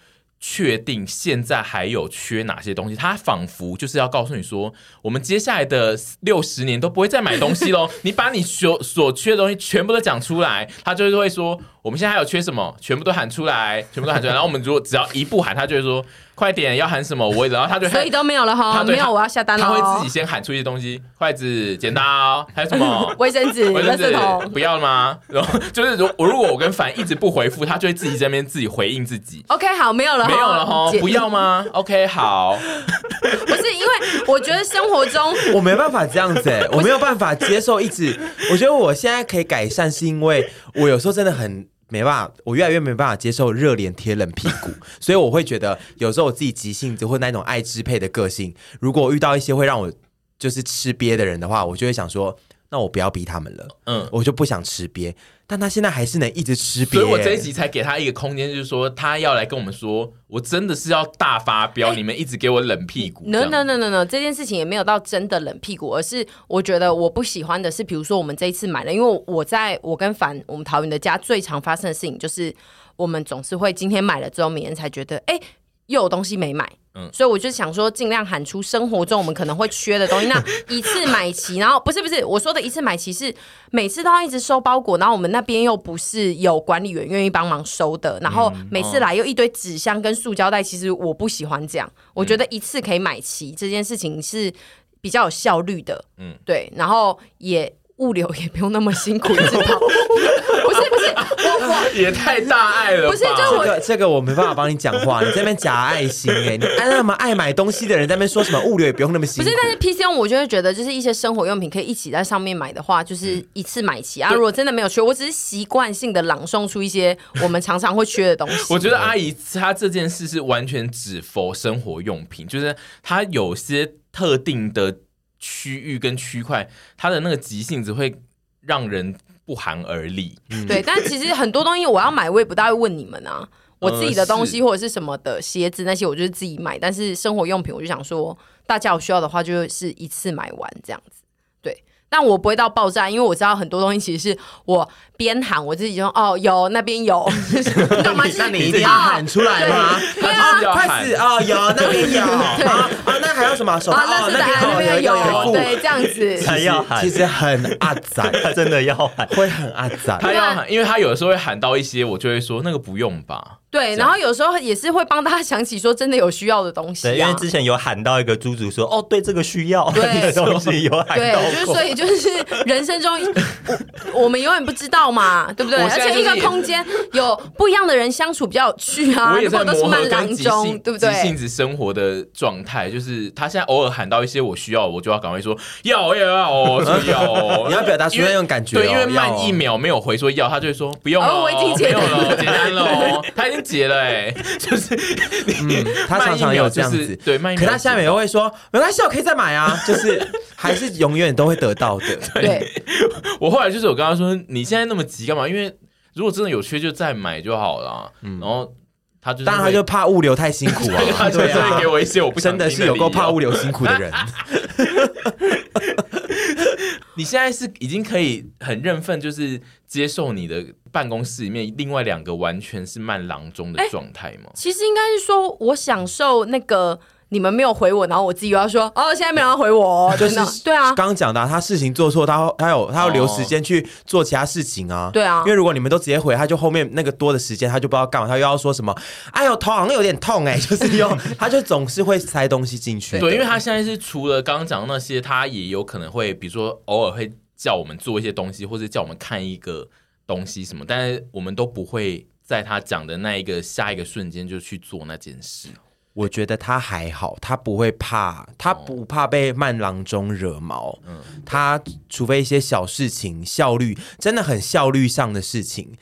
确定现在还有缺哪些东西？他仿佛就是要告诉你说，我们接下来的六十年都不会再买东西喽。你把你所所缺的东西全部都讲出来，他就是会说，我们现在还有缺什么，全部都喊出来，全部都喊出来。然后我们如果只要一不喊，他就会说快点要喊什么，我然后他就所以都没有了哈，没有我要下单了。他会自己先喊出一些东西，筷子、剪刀，还有什么 卫生纸、卫生纸，不要了吗？然 后就是如我如果我跟凡一直不回复，他就会自己在那边自己回应自己。OK，好，没有了，没有了哈，不要吗？OK，好。不是因为我觉得生活中我没办法这样子哎，我没有办法接受一直。我觉得我现在可以改善，是因为我有时候真的很。没办法，我越来越没办法接受热脸贴冷屁股，所以我会觉得有时候我自己急性子或那种爱支配的个性，如果遇到一些会让我就是吃瘪的人的话，我就会想说。那我不要逼他们了，嗯，我就不想吃鳖，但他现在还是能一直吃瘪，所以我这一集才给他一个空间，就是说他要来跟我们说，我真的是要大发飙，欸、你们一直给我冷屁股。No no no no no，这件事情也没有到真的冷屁股，而是我觉得我不喜欢的是，比如说我们这一次买了，因为我在我跟凡我们桃园的家最常发生的事情，就是我们总是会今天买了之后，明天才觉得，哎、欸，又有东西没买。嗯，所以我就想说，尽量喊出生活中我们可能会缺的东西。那一次买齐，然后不是不是，我说的一次买齐是每次都要一直收包裹，然后我们那边又不是有管理员愿意帮忙收的，然后每次来又一堆纸箱跟塑胶袋，其实我不喜欢这样。我觉得一次可以买齐这件事情是比较有效率的。嗯，对，然后也物流也不用那么辛苦，一直跑。也太大爱了吧，不是，就我这个这个我没办法帮你讲话，你这边假爱心哎、欸，你爱那么爱买东西的人在那边说什么物流也不用那么辛苦。不是，但是 PChome 我就会觉得，就是一些生活用品可以一起在上面买的话，就是一次买齐啊。如果真的没有缺，我只是习惯性的朗诵出一些我们常常会缺的东西。我觉得阿姨她这件事是完全只 for 生活用品，就是她有些特定的区域跟区块，她的那个急性子会让人。不寒而栗，嗯、对，但其实很多东西我要买，我也不大会问你们啊。我自己的东西或者是什么的鞋子那些，我就是自己买。但是生活用品，我就想说，大家有需要的话，就是一次买完这样子。对，但我不会到爆炸，因为我知道很多东西其实是我。边喊我自己就说哦，有那边有，那你一定要。喊出来吗？对。啊，快死哦，有那边有。啊，那还有什么？手啊？那是那边有，对，这样子。才要喊，其实很阿仔，他真的要喊，会很阿仔，他要喊，因为他有的时候会喊到一些，我就会说那个不用吧。对，然后有时候也是会帮大家想起说真的有需要的东西，对因为之前有喊到一个猪猪说哦，对，这个需要。对。东西有喊到，对，就是所以就是人生中我们永远不知道。嘛，对不对？而且一个空间有不一样的人相处比较有趣啊。我也在磨合跟急性，对不对？急性子生活的状态，就是他现在偶尔喊到一些我需要，我就要赶快说要要要哦，要。你要表达出那种感觉，对，因为慢一秒没有回说要，他就会说不用了，我已经结了，简单了，他已经结了，哎，就是他常常有这样子，对。可他下面又会说没关系，我可以再买啊，就是还是永远都会得到的。对，我后来就是我跟他说，你现在那么急干嘛？因为如果真的有缺，就再买就好了。嗯，然后他就，当然他就怕物流太辛苦啊，他就会给我一些我不真的是有够怕物流辛苦的人。你现在是已经可以很认份，就是接受你的办公室里面另外两个完全是慢郎中的状态吗？其实应该是说我享受那个。你们没有回我，然后我自己又要说哦，现在没有人回我，就是对啊。刚刚讲的，他事情做错，他他有他要留时间去做其他事情啊。对啊，因为如果你们都直接回，他就后面那个多的时间，他就不知道干嘛，他又要说什么。哎呦，头好像有点痛哎，就是用 他就总是会塞东西进去。对，因为他现在是除了刚刚讲的那些，他也有可能会，比如说偶尔会叫我们做一些东西，或者叫我们看一个东西什么，但是我们都不会在他讲的那一个下一个瞬间就去做那件事。我觉得他还好，他不会怕，他不怕被慢郎中惹毛。嗯，他除非一些小事情，效率真的很效率上的事情，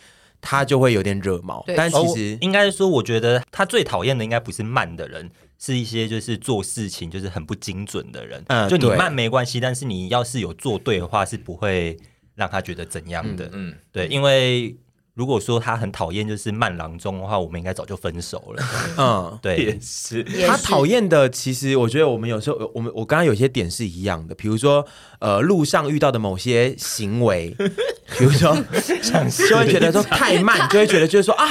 他就会有点惹毛。但其实、哦、应该说，我觉得他最讨厌的应该不是慢的人，是一些就是做事情就是很不精准的人。嗯，就你慢没关系，但是你要是有做对的话，是不会让他觉得怎样的。嗯，嗯对，因为。如果说他很讨厌就是慢郎中的话，我们应该早就分手了。嗯，对，也是。他讨厌的，其实我觉得我们有时候，我们我刚刚有些点是一样的，比如说呃，路上遇到的某些行为，比如说，就会觉得说太慢，就会觉得就是说啊，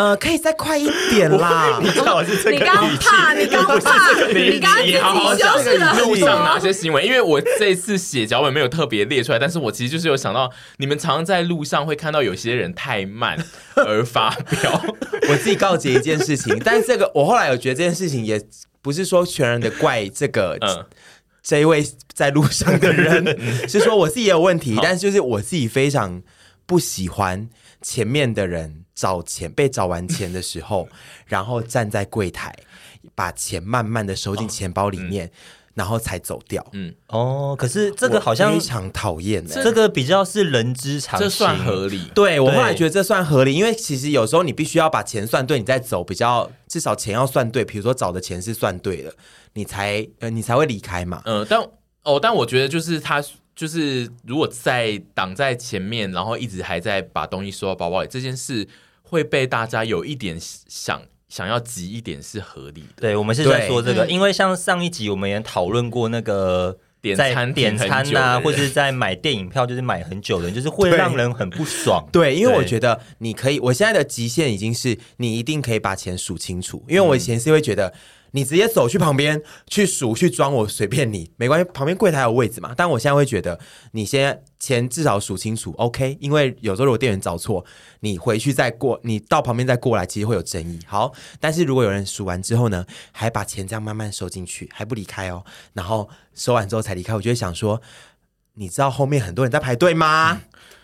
呃，可以再快一点啦。你知道我是这个你刚怕，你刚怕，你刚自己修饰了路上哪些行为？因为我这次写脚本没有特别列出来，但是我其实就是有想到，你们常常在路上会看到有些人太慢而发飙。我自己告诫一件事情，但是这个我后来有觉得这件事情也不是说全然的怪这个。嗯这一位在路上的人 是说我自己也有问题，但是就是我自己非常不喜欢前面的人找钱，被找完钱的时候，然后站在柜台把钱慢慢的收进钱包里面，哦嗯、然后才走掉。嗯，哦，可是这个好像非常讨厌，这个比较是人之常情，这算合理。对，我后来觉得这算合理，因为其实有时候你必须要把钱算对，你再走比较至少钱要算对。比如说找的钱是算对的。你才呃，你才会离开嘛。嗯，但哦，但我觉得就是他就是如果在挡在前面，然后一直还在把东西收到包包里，这件事会被大家有一点想想要急一点是合理的。对，我们是在说这个，因为像上一集我们也讨论过那个点餐点餐呐、啊，或者是在买电影票就是买很久的人，就是会让人很不爽。对，因为我觉得你可以，我现在的极限已经是你一定可以把钱数清楚，因为我以前是会觉得。你直接走去旁边去数去装，我随便你，没关系。旁边柜台有位置嘛？但我现在会觉得，你先钱至少数清楚，OK？因为有时候如果店员找错，你回去再过，你到旁边再过来，其实会有争议。好，但是如果有人数完之后呢，还把钱这样慢慢收进去，还不离开哦，然后收完之后才离开，我就会想说，你知道后面很多人在排队吗？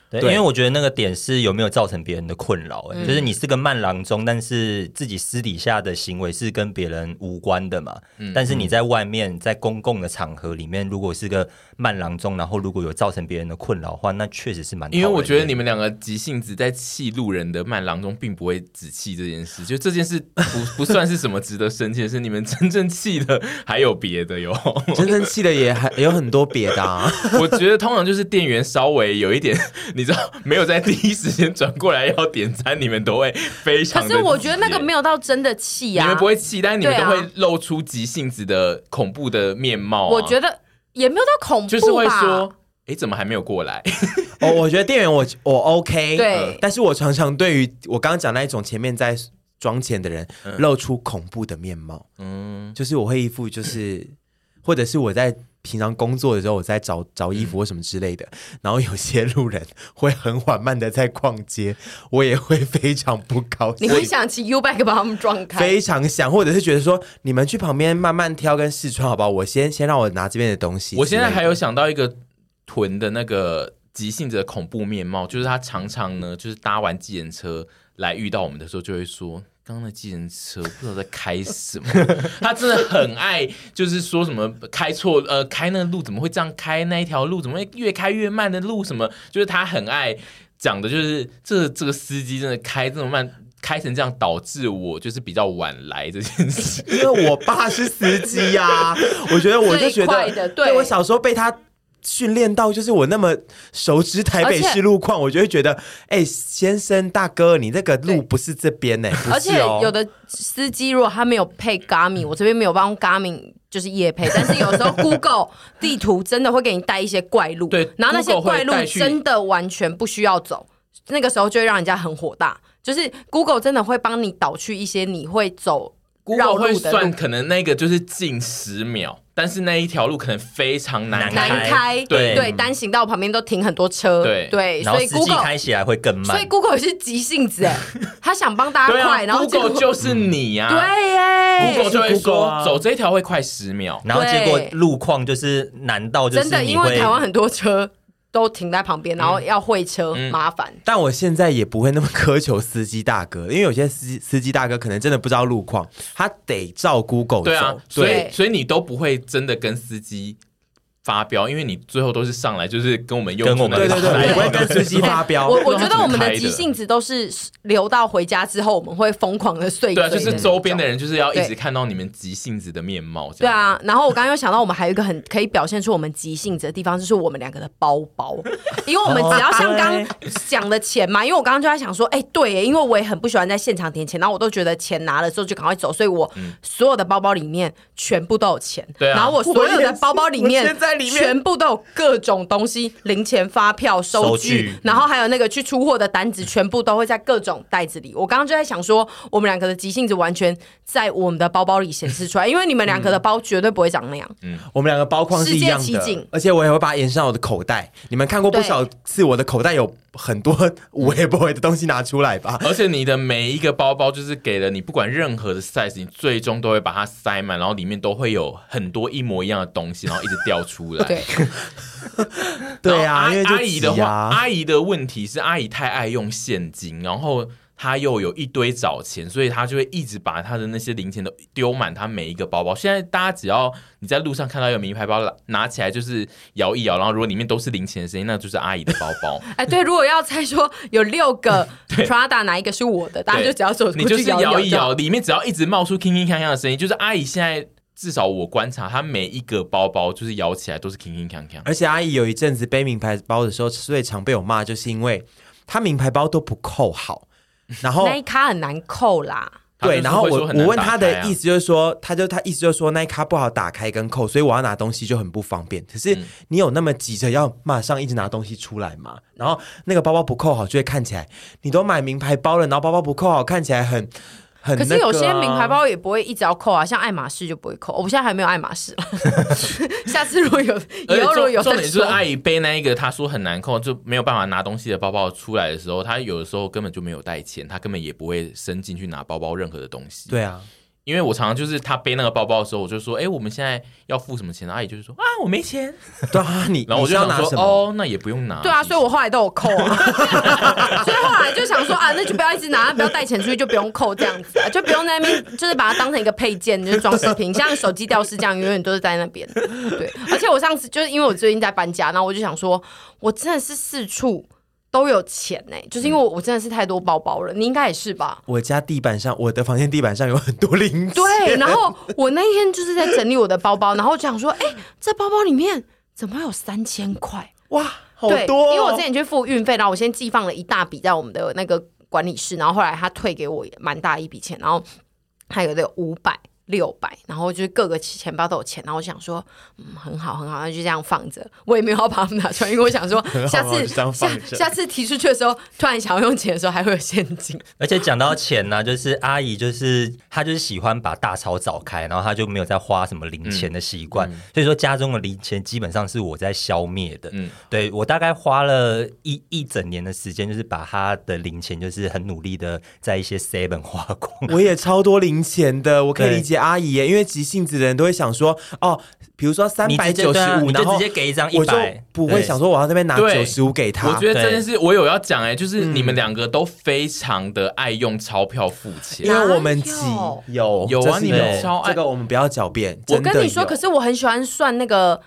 对，因为我觉得那个点是有没有造成别人的困扰，嗯，就是你是个慢郎中，但是自己私底下的行为是跟别人无关的嘛。嗯，但是你在外面，在公共的场合里面，如果是个慢郎中，然后如果有造成别人的困扰的话，那确实是蛮。因为我觉得你们两个急性子在气路人的慢郎中，并不会只气这件事，就这件事 不不算是什么值得生气的事。你们真正气的还有别的哟，真正气的也还有很多别的啊。我觉得通常就是店员稍微有一点。你知道没有在第一时间转过来要点餐，你们都会非常。可是我觉得那个没有到真的气啊，你们不会气，但是你们都会露出急性子的恐怖的面貌、啊。我觉得也没有到恐怖，就是会说，哎，怎么还没有过来？哦，我觉得店员我我 OK，对、呃，但是我常常对于我刚刚讲那一种前面在装钱的人露出恐怖的面貌，嗯，就是我会一副就是，或者是我在。平常工作的时候，我在找找衣服或什么之类的，嗯，然后有些路人会很缓慢的在逛街，我也会非常不高兴。你会想骑 U bike 把他们撞开？非常想，或者是觉得说，你们去旁边慢慢挑跟试穿，好不好？我先先让我拿这边的东西。我现在还有想到一个囤的那个急性子的恐怖面貌，就是他常常呢，就是搭完计程车来遇到我们的时候，就会说。刚刚的计程车不知道在开什么，他真的很爱，就是说什么开错，呃，开那个路怎么会这样开？那一条路怎么会越开越慢的路？什么？就是他很爱讲的，就是这这个司机真的开这么慢，开成这样，导致我就是比较晚来这件事。因为我爸是司机呀、啊，我觉得我就觉得，对，对我小时候被他。训练到就是我那么熟知台北市路况，我就会觉得，哎、欸，先生大哥，你那个路不是这边呢、欸？而且有的司机如果他没有配 Garmin，我这边没有帮 Garmin 就是夜配，但是有时候 Google 地图真的会给你带一些怪路，对，然后那些怪路真的完全不需要走，那个时候就会让人家很火大，就是 Google 真的会帮你导去一些你会走。Google 会算可能那个就是近十秒，但是那一条路可能非常难开，难开。对。对，单行道旁边都停很多车，对。对，所以 Google 开起来会更慢。所以 Google 是急性子哎，他想帮大家快，啊、然后 Google 就是你呀、啊，对耶，Google 就会说走这条会快十秒，然后结果路况就是难到就是真的，因为台湾很多车。都停在旁边，然后要会车，嗯、麻烦。但我现在也不会那么苛求司机大哥，因为有些司司机大哥可能真的不知道路况，他得照 Google 走。对啊，所以所以你都不会真的跟司机发飙，因为你最后都是上来就是跟我们用我们对对对，我不会跟司机发飙。我我觉得我们的急性子都是留到回家之后，我们会疯狂的碎。对啊，就是周边的人就是要一直看到你们急性子的面貌。对啊，然后我刚刚又想到，我们还有一个很可以表现出我们急性子的地方，就是我们两个的包包。因为我们只要像刚讲的钱嘛，因为我刚刚就在想说，哎，对，因为我也很不喜欢在现场点钱，然后我都觉得钱拿了之后就赶快走，所以我所有的包包里面全部都有钱。对啊，然后我所有的包包里面。在里面，全部都有各种东西，零钱、发票、收据，收据然后还有那个去出货的单子，全部都会在各种袋子里。我刚刚就在想说，我们两个的急性子完全在我们的包包里显示出来，因为你们两个的包绝对不会长那样。嗯，我们两个包框是一样世界奇景的，而且我也会把它延伸到我的口袋。你们看过不少次我的口袋有很多无微不微的东西拿出来吧？而且你的每一个包包就是给了你，不管任何的 size，你最终都会把它塞满，然后里面都会有很多一模一样的东西，然后一直掉出来。对，对啊，因为阿姨的话，啊阿姨的问题是阿姨太爱用现金，然后她又有一堆找钱，所以她就会一直把她的那些零钱都丢满她每一个包包。现在大家只要你在路上看到一个名牌包，拿起来就是摇一摇，然后如果里面都是零钱的声音，那就是阿姨的包包。哎，对，如果要猜说有六个 Prada 哪一个是我的，大家就只要走过去你就是摇一摇，摇一摇，里面只要一直冒出铿铿锵锵的声音，就是阿姨现在至少我观察，他每一个包包就是摇起来都是铿铿锵锵。而且阿姨有一阵子背名牌包的时候，最常被我骂，就是因为她名牌包都不扣好，然后那一卡很难扣啦。对，然后我我问他的意思，思就是说，他就他意思就是说那一卡不好打开跟扣，所以我要拿东西就很不方便。可是你有那么急着要马上一直拿东西出来吗？然后那个包包不扣好，就会看起来你都买名牌包了，然后包包不扣好，看起来很。可是有些名牌包也不会一直要扣啊，像爱马仕就不会扣。我现在还没有爱马仕 下次如果有，以后如果有重点就是阿姨背那一个，她说很难扣，就没有办法拿东西的包包出来的时候，她有的时候根本就没有带钱，她根本也不会伸进去拿包包任何的东西。对啊。因为我常常就是他背那个包包的时候，我就说：“哎，我们现在要付什么钱？”阿姨就是说：“啊，我没钱。”对啊，你然后我就想说：“要拿？哦，那也不用拿。”对啊，所以我后来都有扣啊。所以后来就想说啊，那就不要一直拿，不要带钱出去，就不用扣这样子啊，就不用在那边，就是把它当成一个配件，就是装饰品，像手机吊饰这样，永远都是在那边。对，而且我上次就是因为我最近在搬家，然后我就想说，我真的是四处。都有钱呢、欸，就是因为我我真的是太多包包了，你应该也是吧？我家地板上，我的房间地板上有很多零钱。对，然后我那一天就是在整理我的包包，然后我就想说，哎、欸，这包包里面怎么有三千块？哇，好多、哦！因为我之前去付运费，然后我先寄放了一大笔在我们的那个管理室，然后后来他退给我蛮大一笔钱，然后还有这个五百。六百，然后就是各个钱包都有钱，然后我想说，嗯，很好很好，那就这样放着。我也没有要把它们拿出来，因为我想说，下次下下次提出去的时候，突然想要用钱的时候，还会有现金。而且讲到钱呢、啊，就是阿姨，就是她就是喜欢把大钞找开，然后她就没有再花什么零钱的习惯，嗯嗯、所以说家中的零钱基本上是我在消灭的。嗯，对我大概花了一一整年的时间，就是把她的零钱，就是很努力的在一些 seven 花光。我也超多零钱的，我可以理解。阿姨耶，因为急性子的人都会想说，哦，比如说三百九十五，然后直接给一张一百，不会想说我要这边拿九十五给他。我觉得真的是我有要讲哎，就是你们两个都非常的爱用钞票付钱，因为我们急有有啊，你们超爱这个，我们不要狡辩。我跟你说，可是我很喜欢算那个。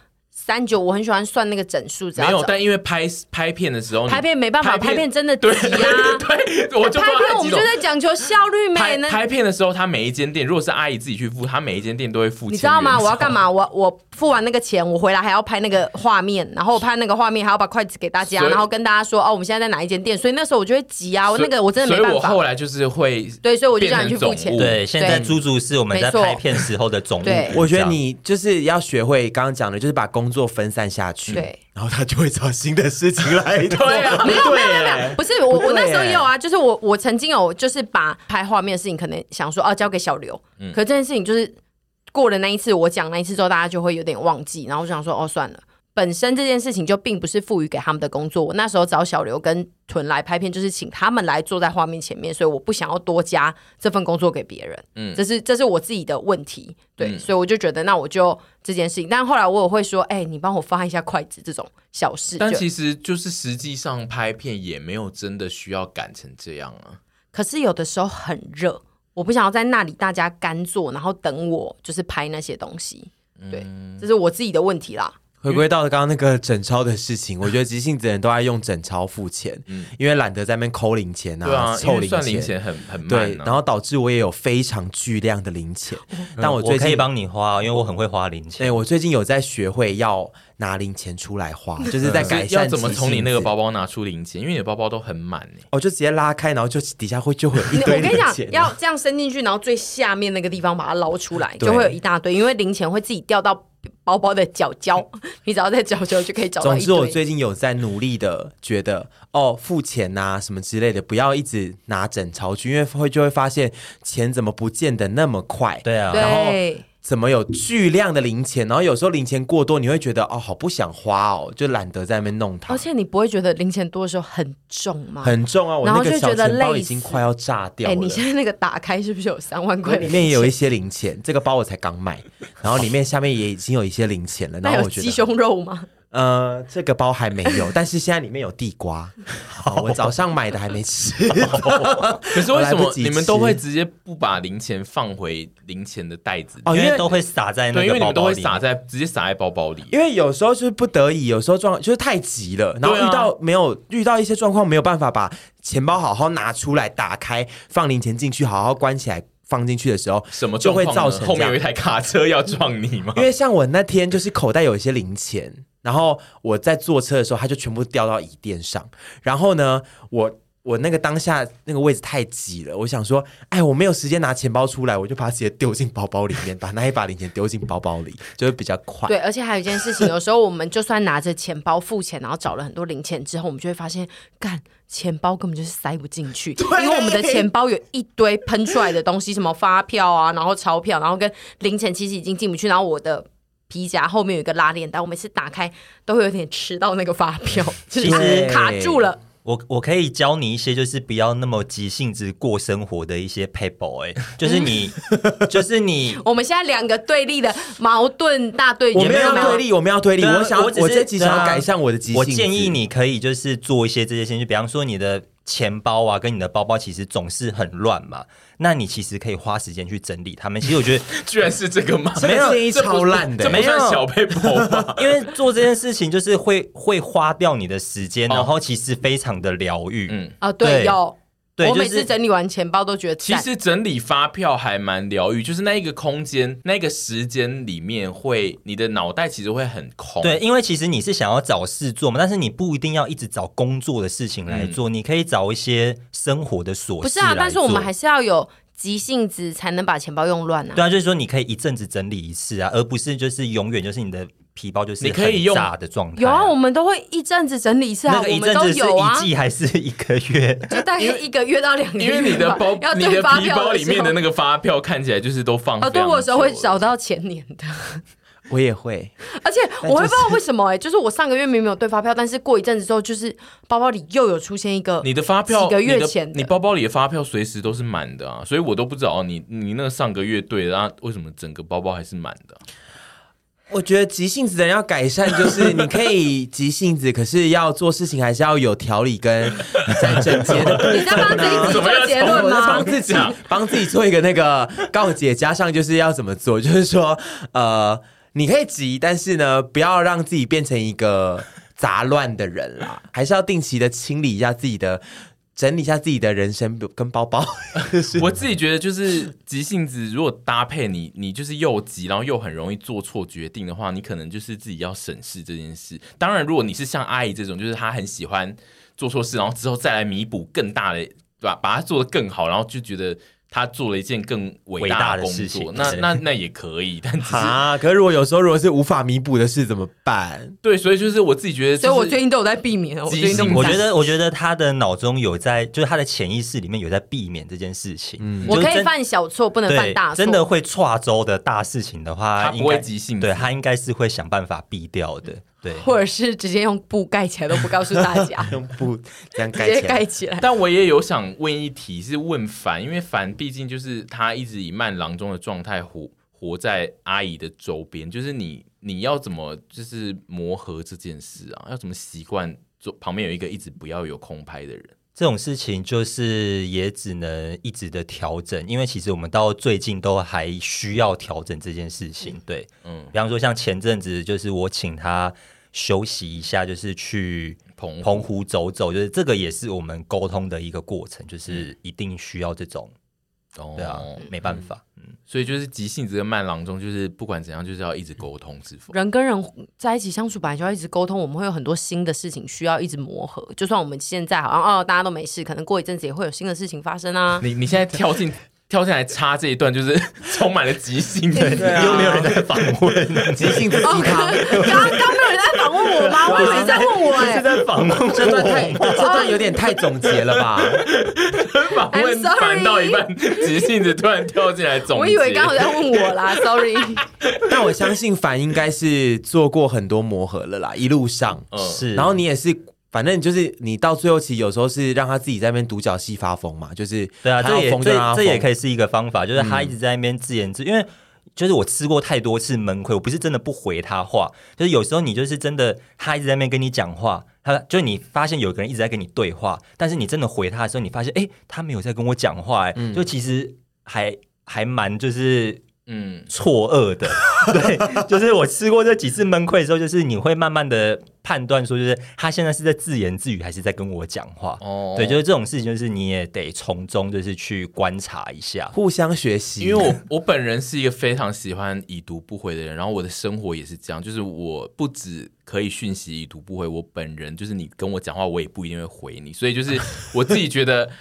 三九，我很喜欢算那个整数，没有，但因为拍拍片的时候，拍片没办法，拍片真的急啊。对，我就拍片，我们就在讲求效率。拍拍片的时候，他每一间店，如果是阿姨自己去付，他每一间店都会付钱。你知道吗？我要干嘛？我我付完那个钱，我回来还要拍那个画面，然后我拍那个画面还要把筷子给大家，然后跟大家说哦，我们现在在哪一间店。所以那时候我就会急啊，我那个我真的没办法。所以我后来就是会对，所以我就让你去付钱。对，现在猪猪是我们在拍片时候的总务。我觉得你就是要学会刚刚讲的，就是把工作分散下去。对，然后他就会找新的事情来做。对啊，没有没有没有，不是我我那时候也有啊，就是我我曾经有就是把拍画面的事情可能想说哦交给小刘，嗯，可这件事情就是过了那一次我讲那一次之后，大家就会有点忘记，然后我想说哦算了。本身这件事情就并不是赋予给他们的工作。我那时候找小刘跟屯来拍片，就是请他们来坐在画面前面，所以我不想要多加这份工作给别人。嗯，这是这是我自己的问题。对，嗯、所以我就觉得那我就这件事情。但后来我也会说，哎、欸，你帮我发一下筷子这种小事。但其实就是实际上拍片也没有真的需要赶成这样啊。可是有的时候很热，我不想要在那里大家干坐，然后等我就是拍那些东西。对，嗯、这是我自己的问题啦。回归到刚刚那个整钞的事情，我觉得急性子的人都爱用整钞付钱，嗯，因为懒得在那边抠零钱啊，凑零钱，零钱很很慢，对，然后导致我也有非常巨量的零钱。但我最近可以帮你花，因为我很会花零钱。对，我最近有在学会要拿零钱出来花，就是在改善。要怎么从你那个包包拿出零钱？因为你的包包都很满呢。哦，就直接拉开，然后就底下会就会有一堆零钱。我跟你讲，要这样伸进去，然后最下面那个地方把它捞出来，就会有一大堆，因为零钱会自己掉到。包包的角角，你只要在角角就可以找到。总之，我最近有在努力的觉得，哦，付钱呐、啊、什么之类的，不要一直拿整钞去，因为会就会发现钱怎么不见得那么快。对啊，然后。怎么有巨量的零钱？然后有时候零钱过多，你会觉得哦，好不想花哦，就懒得在那边弄它。而且你不会觉得零钱多的时候很重吗？很重啊！我那个小钱包已经快要炸掉了。哎，你现在那个打开是不是有三万块？里面也有一些零钱。这个包我才刚买，然后里面下面也已经有一些零钱了。然后我觉得鸡胸肉吗？呃，这个包还没有，但是现在里面有地瓜。好，我早上买的还没吃。可是为什么你们都会直接不把零钱放回零钱的袋子？哦，因为都会撒在那个包包里。对，因为你们都会撒在直接撒在包包里。因为有时候就是不得已，有时候状况就是太急了，然后遇到没有遇到一些状况，没有办法把钱包好好拿出来打开放零钱进去，好好关起来放进去的时候，什么就会造成后面有一台卡车要撞你吗？因为像我那天就是口袋有一些零钱。然后我在坐车的时候，它就全部掉到椅垫上。然后呢，我我那个当下那个位置太挤了，我想说，哎，我没有时间拿钱包出来，我就把它直接丢进包包里面，把那一把零钱丢进包包里，就会比较快。对，而且还有一件事情，有时候我们就算拿着钱包付钱，然后找了很多零钱之后，我们就会发现，干钱包根本就是塞不进去，因为我们的钱包有一堆喷出来的东西，什么发票啊，然后钞票，然后跟零钱其实已经进不去，然后我的。皮夹后面有一个拉链袋，我每次打开都会有点吃到那个发票，就是卡住了。我我可以教你一些，就是不要那么急性子过生活的一些 paper 哎，就是你，就是你。我们现在两个对立的矛盾大对决，我们要对立，我们要对立。我想，我这集想要改善我的急性子。我建议你可以就是做一些这些事情，就比方说你的。钱包啊，跟你的包包其实总是很乱嘛。那你其实可以花时间去整理它们。其实我觉得，居然是这个吗？没有，超烂的，没有小配包吗？因为做这件事情就是会会花掉你的时间，然后其实非常的疗愈。嗯啊，对，有。我每次整理完钱包都觉得，其实整理发票还蛮疗愈，就是那一个空间、那个时间里面会，你的脑袋其实会很空。对，因为其实你是想要找事做嘛，但是你不一定要一直找工作的事情来做，嗯、你可以找一些生活的琐事。不是啊，但是我们还是要有急性子才能把钱包用乱啊。对啊，就是说你可以一阵子整理一次啊，而不是就是永远就是你的。皮包就是你可以用大的状态，有啊，我们都会一阵子整理一次啊，那个一阵子是一季还是一个月？就大概一个月到两个月。因为你的包，你的皮包里面的那个发票看起来就是都放。哦，对，我有时候会找到前年的，我也会。而且我会不知道为什么哎，就是我上个月明明有对发票，但是过一阵子之后，就是包包里又有出现一个你的发票，几个月前你包包里的发票随时都是满的啊，所以我都不知道你你那个上个月对，然后为什么整个包包还是满的？我觉得急性子的人要改善，就是你可以急性子，可是要做事情还是要有条理跟在整洁的。你在帮自己做结论吗？帮自己帮自己做一个那个告解，加上就是要怎么做，就是说，呃，你可以急，但是呢，不要让自己变成一个杂乱的人啦，还是要定期的清理一下自己的。整理一下自己的人生跟包包，我自己觉得就是急性子，如果搭配你，你就是又急，然后又很容易做错决定的话，你可能就是自己要审视这件事。当然，如果你是像阿姨这种，就是她很喜欢做错事，然后之后再来弥补更大的，对吧？把它做得更好，然后就觉得。他做了一件更伟大的事情，那那那也可以，但是啊，可是如果有时候如果是无法弥补的事怎么办？对，所以就是我自己觉得，所以我最近都有在避免。我最近我觉得，我觉得他的脑中有在，就是他的潜意识里面有在避免这件事情。嗯，我可以犯小错，不能犯大错。真的会跨州的大事情的话，他不会急性，对他应该是会想办法避掉的。对，或者是直接用布盖起来都不告诉大家，用布这样盖起来，盖起来。但我也有想问一题，是问凡，因为凡毕竟就是他一直以慢郎中的状态活活在阿姨的周边，就是你你要怎么就是磨合这件事啊？要怎么习惯做旁边有一个一直不要有空拍的人？这种事情就是也只能一直的调整，因为其实我们到最近都还需要调整这件事情。对，嗯，比方说像前阵子，就是我请他休息一下，就是去澎澎湖走走，就是这个也是我们沟通的一个过程，就是一定需要这种。哦，对啊，没办法，嗯，所以就是急性子跟慢郎中，就是不管怎样，就是要一直沟通，是否？人跟人在一起相处，本来就要一直沟通，我们会有很多新的事情需要一直磨合。就算我们现在好像哦，大家都没事，可能过一阵子也会有新的事情发生啊。你你现在跳进跳下来插这一段，就是 充满了即兴的，又没有人在访问，即兴自己刚刚刚没有人在访问我吗？我以为在问我哎，是在访问 这段太这段有点太总结了吧？访问烦到一半，即兴子突然跳进来总结，我以为刚好在问我啦，sorry。但我相信凡应该是做过很多磨合了啦，一路上是，然后你也是。反正就是你到最后，其实有时候是让他自己在那边独角戏发疯嘛，就是对啊，这也这这也可以是一个方法，就是他一直在那边自言自，嗯、因为就是我吃过太多次闷亏，我不是真的不回他话，就是有时候你就是真的他一直在那边跟你讲话，他就是你发现有个人一直在跟你对话，但是你真的回他的时候，你发现哎，他没有在跟我讲话，哎、嗯，就其实还还蛮就是。嗯，错愕的，对，就是我吃过这几次闷亏的时候，就是你会慢慢的判断说，就是他现在是在自言自语，还是在跟我讲话。哦，对，就是这种事情，就是你也得从中就是去观察一下，互相学习。因为我我本人是一个非常喜欢已读不回的人，然后我的生活也是这样，就是我不止可以讯息已读不回，我本人就是你跟我讲话，我也不一定会回你，所以就是我自己觉得。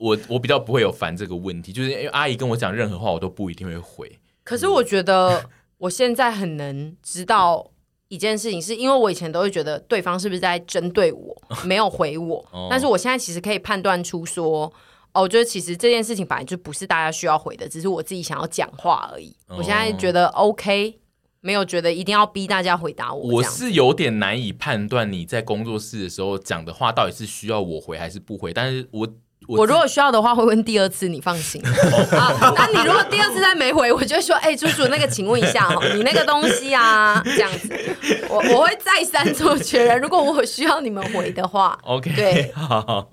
我我比较不会有烦这个问题，就是因为阿姨跟我讲任何话，我都不一定会回。可是我觉得我现在很能知道一件事情，是因为我以前都会觉得对方是不是在针对我，没有回我。但是我现在其实可以判断出说，哦，我觉得其实这件事情本来就不是大家需要回的，只是我自己想要讲话而已。我现在觉得 OK，没有觉得一定要逼大家回答我。我是有点难以判断你在工作室的时候讲的话到底是需要我回还是不回，但是我。我如果需要的话，会问第二次，你放心。啊，那你如果第二次再没回，我就会说，哎、欸，猪猪，那个，请问一下哦，你那个东西啊，这样子，我我会再三做确认。如果我需要你们回的话，OK，对，好。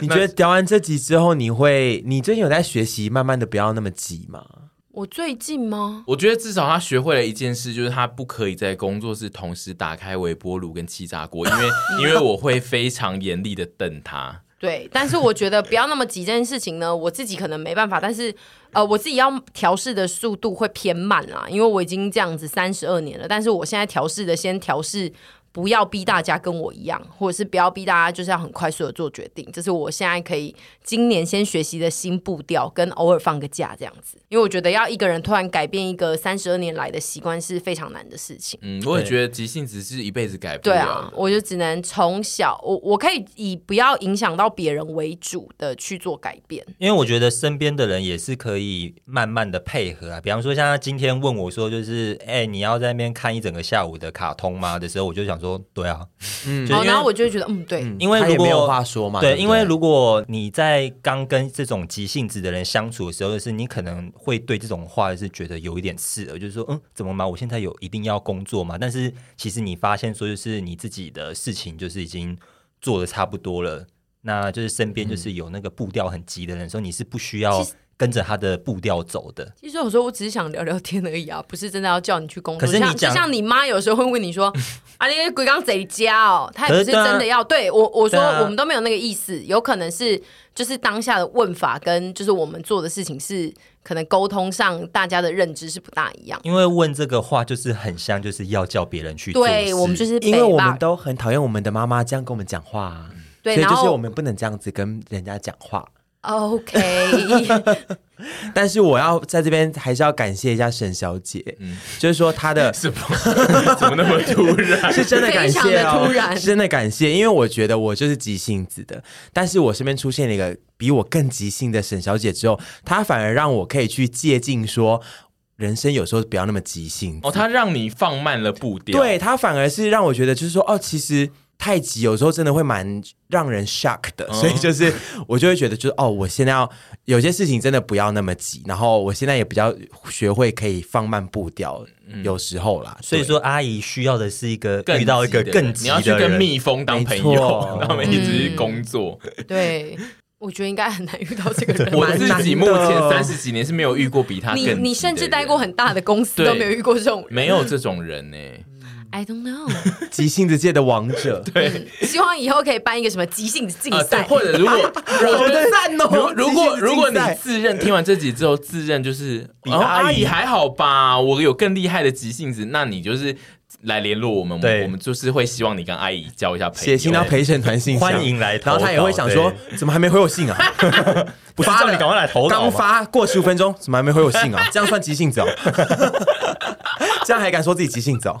你觉得聊完这集之后，你会，你最近有在学习，慢慢的不要那么急吗？我最近吗？我觉得至少他学会了一件事，就是他不可以在工作室同时打开微波炉跟气炸锅，因为 因为我会非常严厉的瞪他。对，但是我觉得不要那么急这件事情呢，我自己可能没办法，但是呃，我自己要调试的速度会偏慢啊，因为我已经这样子三十二年了，但是我现在调试的先调试。不要逼大家跟我一样，或者是不要逼大家就是要很快速的做决定，这是我现在可以今年先学习的新步调，跟偶尔放个假这样子。因为我觉得要一个人突然改变一个三十二年来的习惯是非常难的事情。嗯，我也觉得急性子是一辈子改不了。对啊，我就只能从小，我我可以以不要影响到别人为主的去做改变。因为我觉得身边的人也是可以慢慢的配合啊。比方说，像他今天问我说，就是哎、欸，你要在那边看一整个下午的卡通吗？的时候，我就想说。说对啊，嗯，然后我就会觉得，嗯，对，因为如果没有话说嘛，对，因为如果你在刚跟这种急性子的人相处的时候，就是你可能会对这种话是觉得有一点刺耳，就是说，嗯，怎么嘛？我现在有一定要工作嘛？但是其实你发现说，就是你自己的事情就是已经做的差不多了，那就是身边就是有那个步调很急的人，说你是不需要。跟着他的步调走的。其实有时候我只是想聊聊天而已啊，不是真的要叫你去工作。可是你讲，就像你妈有时候会问你说：“ 啊，你鬼刚贼家哦。”她也不是真的要对我。我说我们都没有那个意思，有可能是就是当下的问法跟就是我们做的事情是可能沟通上大家的认知是不大一样。因为问这个话就是很像就是要叫别人去做。对，我们就是因为我们都很讨厌我们的妈妈这样跟我们讲话，对，所以就是我们不能这样子跟人家讲话。OK，但是我要在这边还是要感谢一下沈小姐，嗯，就是说她的 什么？怎么那么突然？是真的感谢哦，突然。是真的感谢，因为我觉得我就是急性子的，但是我身边出现了一个比我更急性的沈小姐之后，她反而让我可以去借镜，说人生有时候不要那么急性哦，她让你放慢了步调，对，她反而是让我觉得就是说哦，其实。太急有时候真的会蛮让人 shock 的，所以就是我就会觉得就是哦，我现在要有些事情真的不要那么急，然后我现在也比较学会可以放慢步调，有时候啦。所以说阿姨需要的是一个遇到一个更急的，你要去跟蜜蜂当朋友，他们一直工作。对，我觉得应该很难遇到这个人。我自己目前三十几年是没有遇过比他更急的。你你甚至待过很大的公司都没有遇过这种人，没有这种人呢。I don't know，急性子界的王者，对，希望以后可以办一个什么急性子竞赛，或者如果 我觉得赞哦，如果如果你自认听完这集之后自认就是比阿姨。还好吧，我有更厉害的急性子，那你就是来联络我们，对我们就是会希望你跟阿姨交一下朋友。写信到陪审团信箱，欢迎来投稿然后他也会想说，怎么还没回我信啊？不是叫你赶快来投刚发过十五分钟，怎么还没回我信啊？这样算急性子哦？这样还敢说自己急性子哦？